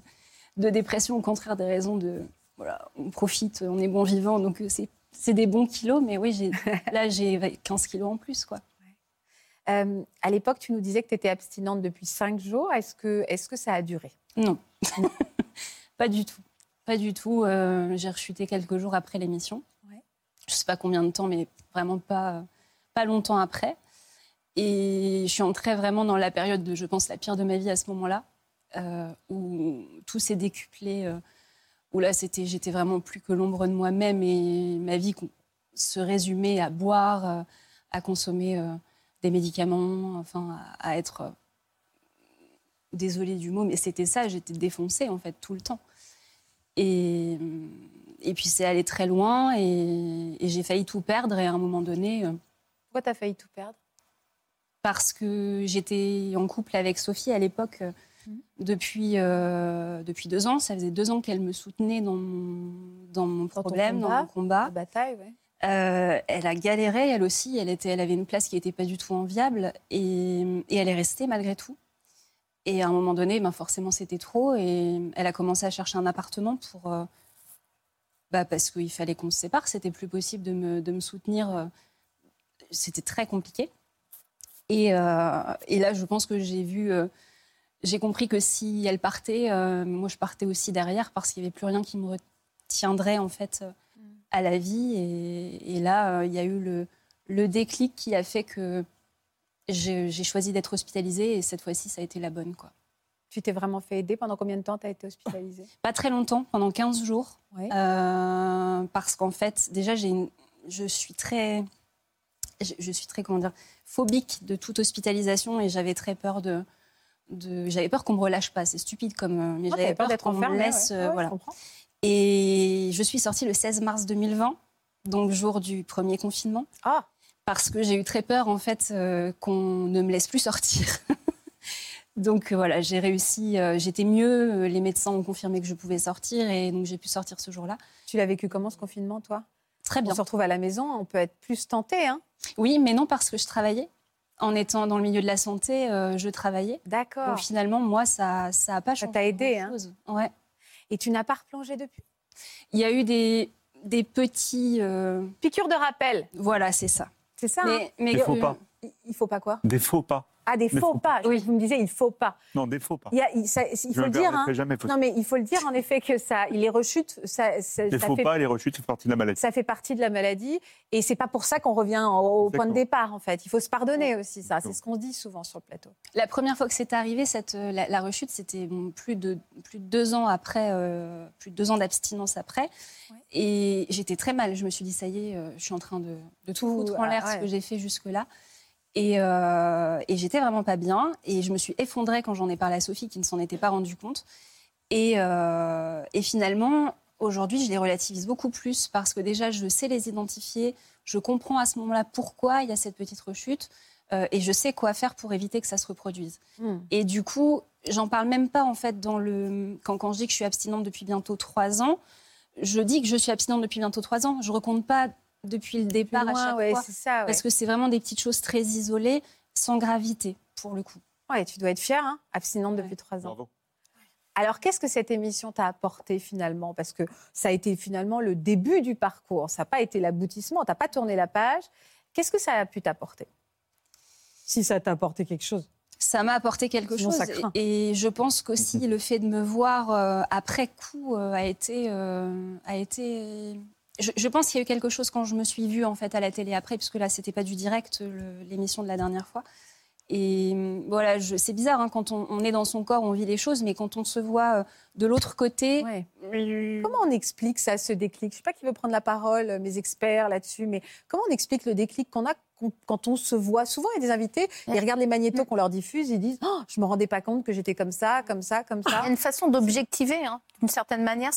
de dépression, au contraire des raisons de voilà, on profite, on est bon vivant, donc euh, c'est des bons kilos. Mais oui, j'ai là j'ai 15 kilos en plus quoi. Euh, à l'époque, tu nous disais que tu étais abstinente depuis cinq jours. Est-ce que, est que ça a duré? Non, pas du tout. Pas du tout. Euh, j'ai rechuté quelques jours après l'émission. Ouais. je sais pas combien de temps, mais vraiment pas, pas longtemps après. Et je suis entrée vraiment dans la période de, je pense, la pire de ma vie à ce moment-là, euh, où tout s'est décuplé, euh, où là, c'était, j'étais vraiment plus que l'ombre de moi-même et ma vie se résumait à boire, euh, à consommer euh, des médicaments, enfin, à, être, euh, désolée du mot, mais c'était ça, j'étais défoncée en fait tout le temps. Et, et puis c'est allé très loin et, et j'ai failli tout perdre et à un moment donné. Pourquoi tu as failli tout perdre? parce que j'étais en couple avec Sophie à l'époque depuis, euh, depuis deux ans. Ça faisait deux ans qu'elle me soutenait dans mon, dans mon problème, dans combat, mon combat. La bataille, ouais. Euh, elle a galéré, elle aussi. Elle, était, elle avait une place qui n'était pas du tout enviable et, et elle est restée malgré tout. Et à un moment donné, ben forcément, c'était trop. Et elle a commencé à chercher un appartement pour. euh, bah, parce qu'il fallait qu'on se sépare. C'était plus possible de me, de me soutenir. C'était très compliqué. Et, et là, je pense que j'ai vu. J'ai compris que si elle partait, euh, moi, je partais aussi derrière parce qu'il n'y avait plus rien qui me retiendrait, en fait, euh, à la vie. Et, et là, euh, il y a eu le, le déclic qui a fait que j'ai choisi d'être hospitalisée et cette fois-ci, ça a été la bonne. Quoi. Tu t'es vraiment fait aider? Pendant combien de temps tu as été hospitalisée? Pas très longtemps, pendant 15 jours. Euh, parce qu'en fait, déjà, une- je suis très. Je, je suis très, comment dire, phobique de toute hospitalisation et j'avais très peur de. De j'avais peur qu'on me relâche pas. C'est stupide comme. euh, Mais j'avais peur peur d'être qu'on me enfermée, laisse. ouais. euh, Ouais, voilà. Et je suis sortie le 16 mars 2020, donc jour du premier confinement. Ah Parce que j'ai eu très peur, en fait, euh, qu'on ne me laisse plus sortir. donc euh, voilà, j'ai réussi, euh, j'étais mieux, les médecins ont confirmé que je pouvais sortir et donc j'ai pu sortir ce jour-là. Tu l'as vécu comment ce confinement, toi? Très bien. On se retrouve à la maison, on peut être plus tenté. Hein? Oui, mais non, parce que je travaillais. En étant dans le milieu de la santé, euh, je travaillais. D'accord. Donc finalement, moi, ça ça a pas changé. Ça t'a aidé, hein. Ouais. Et tu n'as pas replongé depuis? Il y a eu des, des petits... euh, Piqûres de rappel. Voilà, c'est ça. C'est ça Mais- hein mais- Des faux pas. Il- Il faut pas quoi? Des faux pas. Ah, des faux faux pas. Oui. Vous me disiez, il faut pas. Non, des faux pas. Il, y a- il- ça- il Je faut le dire. hein. permettrai jamais, faut- Non, mais il faut le dire en effet que ça, les rechutes, ça, ça, Les ça faux fait, pas les rechutes, c'est partie de la maladie. ça fait partie de la maladie. Et c'est pas pour ça qu'on revient au, au point de départ, en fait. Il faut se pardonner aussi, ça. C'est ce qu'on dit souvent sur le plateau. La première fois que c'est arrivé, cette, euh, la, la rechute, c'était plus, de, plus de deux ans après, euh, plus de deux ans d'abstinence après. Et j'étais très mal. Je me suis dit, ça y est, euh, je suis en train de, de tout foutre en ah, l'air, ce ouais. que j'ai fait jusque-là. Et, euh, et j'étais vraiment pas bien. Et je me suis effondrée quand j'en ai parlé à Sophie, qui ne s'en était pas rendu compte. Et, euh, et finalement, aujourd'hui, je les relativise beaucoup plus parce que déjà, je sais les identifier. Je comprends à ce moment-là pourquoi il y a cette petite rechute. euh, et je sais quoi faire pour éviter que ça se reproduise. Hmm. Et du coup, j'en parle même pas en fait dans le quand, quand je dis que je suis abstinente depuis bientôt trois ans. Je dis que je suis abstinente depuis bientôt trois ans. Je recompte pas depuis le départ à chaque ouais, fois, c'est ça, ouais. parce que c'est vraiment des petites choses très isolées, sans gravité pour le coup. Ouais, tu dois être fière, hein, abstinente depuis trois ans. Alors, qu'est-ce que cette émission t'a apporté finalement? Parce que ça a été finalement le début du parcours, ça n'a pas été l'aboutissement, tu n'as pas tourné la page. Qu'est-ce que ça a pu t'apporter? Si ça t'a apporté quelque chose. Ça m'a apporté quelque Sinon, chose. Et je pense qu'aussi le fait de me voir euh, après coup euh, a été. euh, a été... Je, je pense qu'il y a eu quelque chose quand je me suis vue en fait à la télé après, puisque là c'était pas du direct l'émission de la dernière fois. Et voilà, c'est bizarre hein, quand on, on est dans son corps, on vit les choses, mais quand on se voit euh, de l'autre côté, Comment on explique ça, ce déclic? Je ne sais pas qui veut prendre la parole, mes experts là-dessus, mais comment on explique le déclic qu'on a quand on se voit Souvent, il y a des invités, ils regardent les magnétos qu'on leur diffuse, ils disent oh, Je ne me rendais pas compte que j'étais comme ça, comme ça, comme Il y ça. a une façon d'objectiver, hein, d'une certaine manière.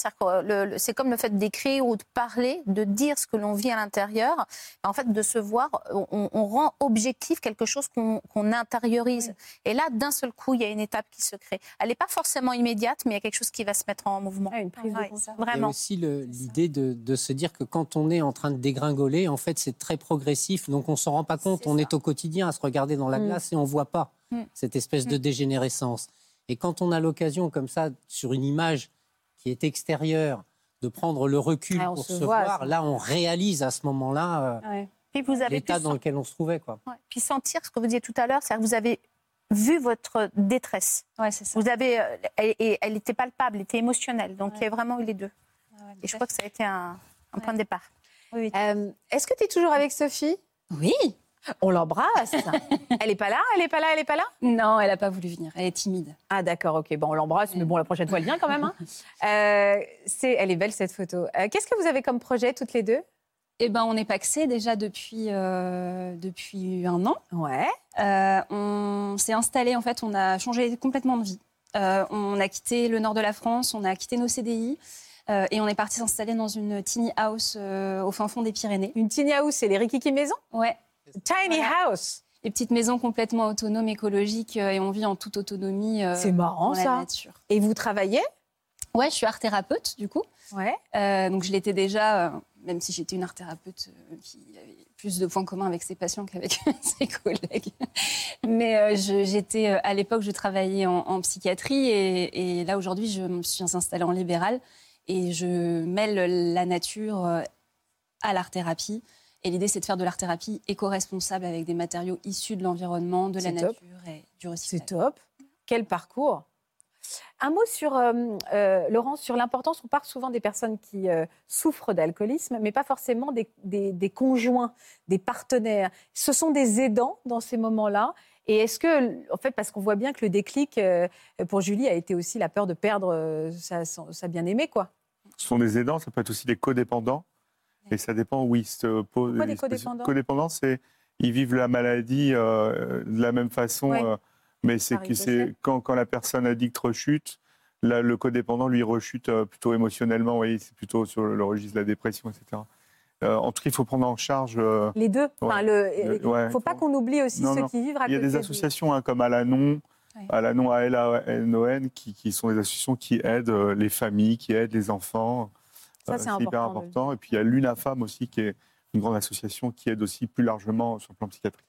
Le- c'est comme le fait d'écrire ou de parler, de dire ce que l'on vit à l'intérieur. En fait, de se voir, on, on rend objectif quelque chose qu'on qu'on intériorise. Et là, d'un seul coup, il y a une étape qui se crée. Elle n'est pas forcément immédiate, mais il y a quelque chose qui va se mettre en mouvement. une prise Ouais, Il y a aussi l'idée de, de se dire que quand on est en train de dégringoler, en fait, c'est très progressif. Donc, on s'en rend pas compte. On est au quotidien à se regarder dans la Mm. glace et on voit pas Mm. cette espèce de dégénérescence. Et quand on a l'occasion, comme ça, sur une image qui est extérieure, de prendre le recul Ah, pour se se, voit, voir, là, on réalise à ce moment-là euh, l'état dans lequel on se trouvait. Quoi. Ouais. Puis sentir ce que vous disiez tout à l'heure, c'est que vous avez vu votre détresse. Vous avez, euh, elle- et elle était palpable, elle était émotionnelle. Donc il y a vraiment eu les deux. et je crois que ça a été un, un point de départ. Euh, Est-ce que tu es toujours avec Sophie? Oui. On l'embrasse. elle est pas là Elle est pas là Elle est pas là? Non, elle n'a pas voulu venir. Elle est timide. Ah d'accord, ok. Bon, on l'embrasse, mais bon, la prochaine fois, elle vient quand même. hein. Euh, c'est, elle est belle cette photo. Euh, Qu'est-ce que vous avez comme projet toutes les deux? Eh ben, on est paxé déjà depuis, euh, depuis un an. Ouais. On s'est installé, en fait, on a changé complètement de vie. On a quitté le nord de la France, on a quitté nos CDI. Euh, et on est parti s'installer dans une tiny house euh, au fin fond des Pyrénées. Une tiny house, c'est les Rikiki maisons? Ouais. Tiny house. Les petites maisons complètement autonomes, écologiques, euh, et on vit en toute autonomie. C'est marrant dans la ça. nature. Et vous travaillez? Ouais, je suis art thérapeute du coup. Ouais. Euh, donc je l'étais déjà, euh, même si j'étais une art thérapeute euh, qui avait plus de points communs avec ses patients qu'avec ses collègues. Mais j'étais à l'époque, je travaillais en, en psychiatrie et, et là aujourd'hui, je me suis installée en libéral et je mêle la nature euh, à l'art thérapie. Et l'idée, c'est de faire de l'art thérapie éco-responsable avec des matériaux issus de l'environnement, de la nature top. et du recyclage. C'est top. Quel parcours? Un mot sur, euh, euh, Laurence, sur l'importance, on parle souvent des personnes qui euh, souffrent d'alcoolisme, mais pas forcément des, des- des conjoints, des partenaires. Ce sont des aidants dans ces moments-là. Et est-ce que, en fait, parce qu'on voit bien que le déclic euh, pour Julie a été aussi la peur de perdre euh, sa, bien-aimée, quoi. Ce sont des aidants, ça peut être aussi des codépendants. Et ça dépend où ils se posent. Pourquoi des codépendants? Codépendants, c'est ils vivent la maladie euh, de la même façon, Ouais. euh, mais c'est quand, quand la personne addicte rechute, là, le codépendant lui rechute euh, plutôt émotionnellement. Vous voyez, c'est plutôt sur le, le registre de la dépression, etc. Euh, en tout cas, il faut prendre en charge euh, Les deux. Enfin, Ouais. le, Le- ouais. faut pas qu'on oublie aussi Non, ceux non. qui vivent à Il y a des du- associations hein, comme Alanon, Alanon A-L-A-N-O-N, qui, qui sont des associations qui aident euh, les familles, qui aident les enfants. Ça, Euh, c'est hyper important de le important. Et puis il y a l'UNAFAM aussi, qui est une grande association qui aide aussi plus largement sur le plan psychiatrique.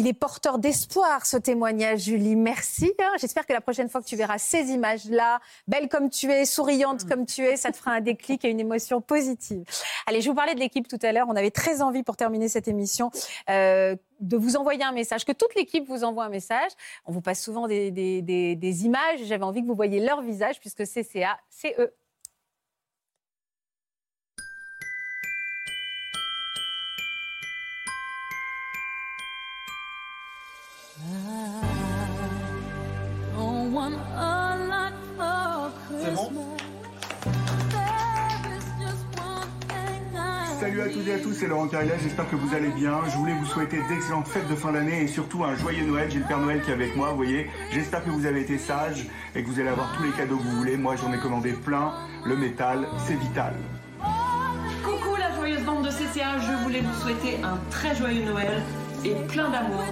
Il est porteur d'espoir, ce témoignage, Julie. Merci. hein. J'espère que la prochaine fois que tu verras ces images-là, belle comme tu es, souriante comme tu es, ça te fera un déclic et une émotion positive. Allez, je vous parlais de l'équipe tout à l'heure. On avait très envie, pour terminer cette émission, euh, de vous envoyer un message, que toute l'équipe vous envoie un message. On vous passe souvent des, des- des- des images. J'avais envie que vous voyiez leur visage, puisque CCA, c'est eux. C'est bon Salut à toutes et à tous, c'est Laurent Carilla, j'espère que vous allez bien. Je voulais vous souhaiter d'excellentes fêtes de fin d'année et surtout un joyeux Noël. J'ai le Père Noël qui est avec moi, vous voyez. J'espère que vous avez été sages et que vous allez avoir tous les cadeaux que vous voulez. Moi, j'en ai commandé plein. Le métal, c'est vital. Coucou la joyeuse bande de CCA, je voulais vous souhaiter un très joyeux Noël et plein d'amour.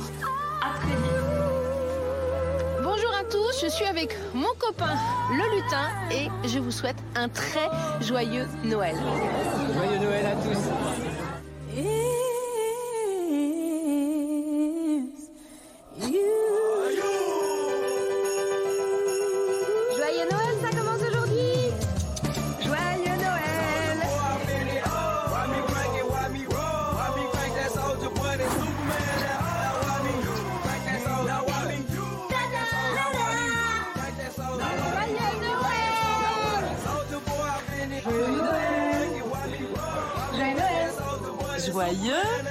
Bonjour à tous, je suis avec mon copain le lutin et je vous souhaite un très joyeux Noël. Joyeux Noël à tous. Joyeux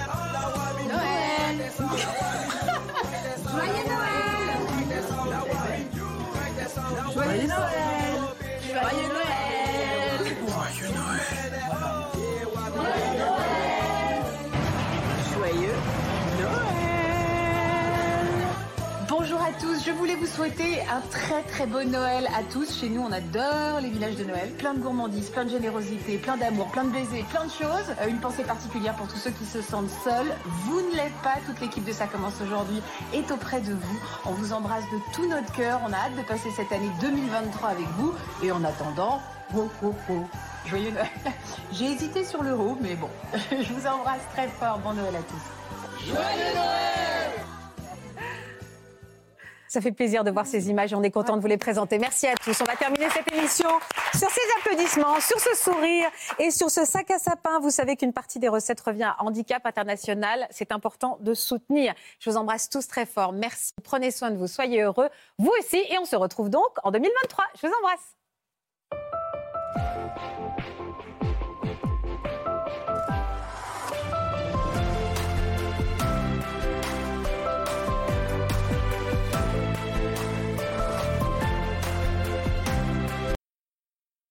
souhaiter un très très beau Noël à tous. Chez nous, on adore les villages de Noël. Plein de gourmandises, plein de générosité, plein d'amour, plein de baisers, plein de choses. Euh, une pensée particulière pour tous ceux qui se sentent seuls. Vous ne l'êtes pas, toute l'équipe de Ça commence aujourd'hui est auprès de vous. On vous embrasse de tout notre cœur. On a hâte de passer cette année 2023 avec vous. Et en attendant, ho, ho, ho. Joyeux Noël. J'ai hésité sur l'euro, mais bon, je vous embrasse très fort. Bon Noël à tous. Joyeux Noël Ça fait plaisir de voir ces images on est content de vous les présenter. Merci à tous. On va terminer cette émission sur ces applaudissements, sur ce sourire et sur ce sac à sapin. Vous savez qu'une partie des recettes revient à Handicap International. C'est important de soutenir. Je vous embrasse tous très fort. Merci. Prenez soin de vous. Soyez heureux. Vous aussi. Et on se retrouve donc en 2023. Je vous embrasse.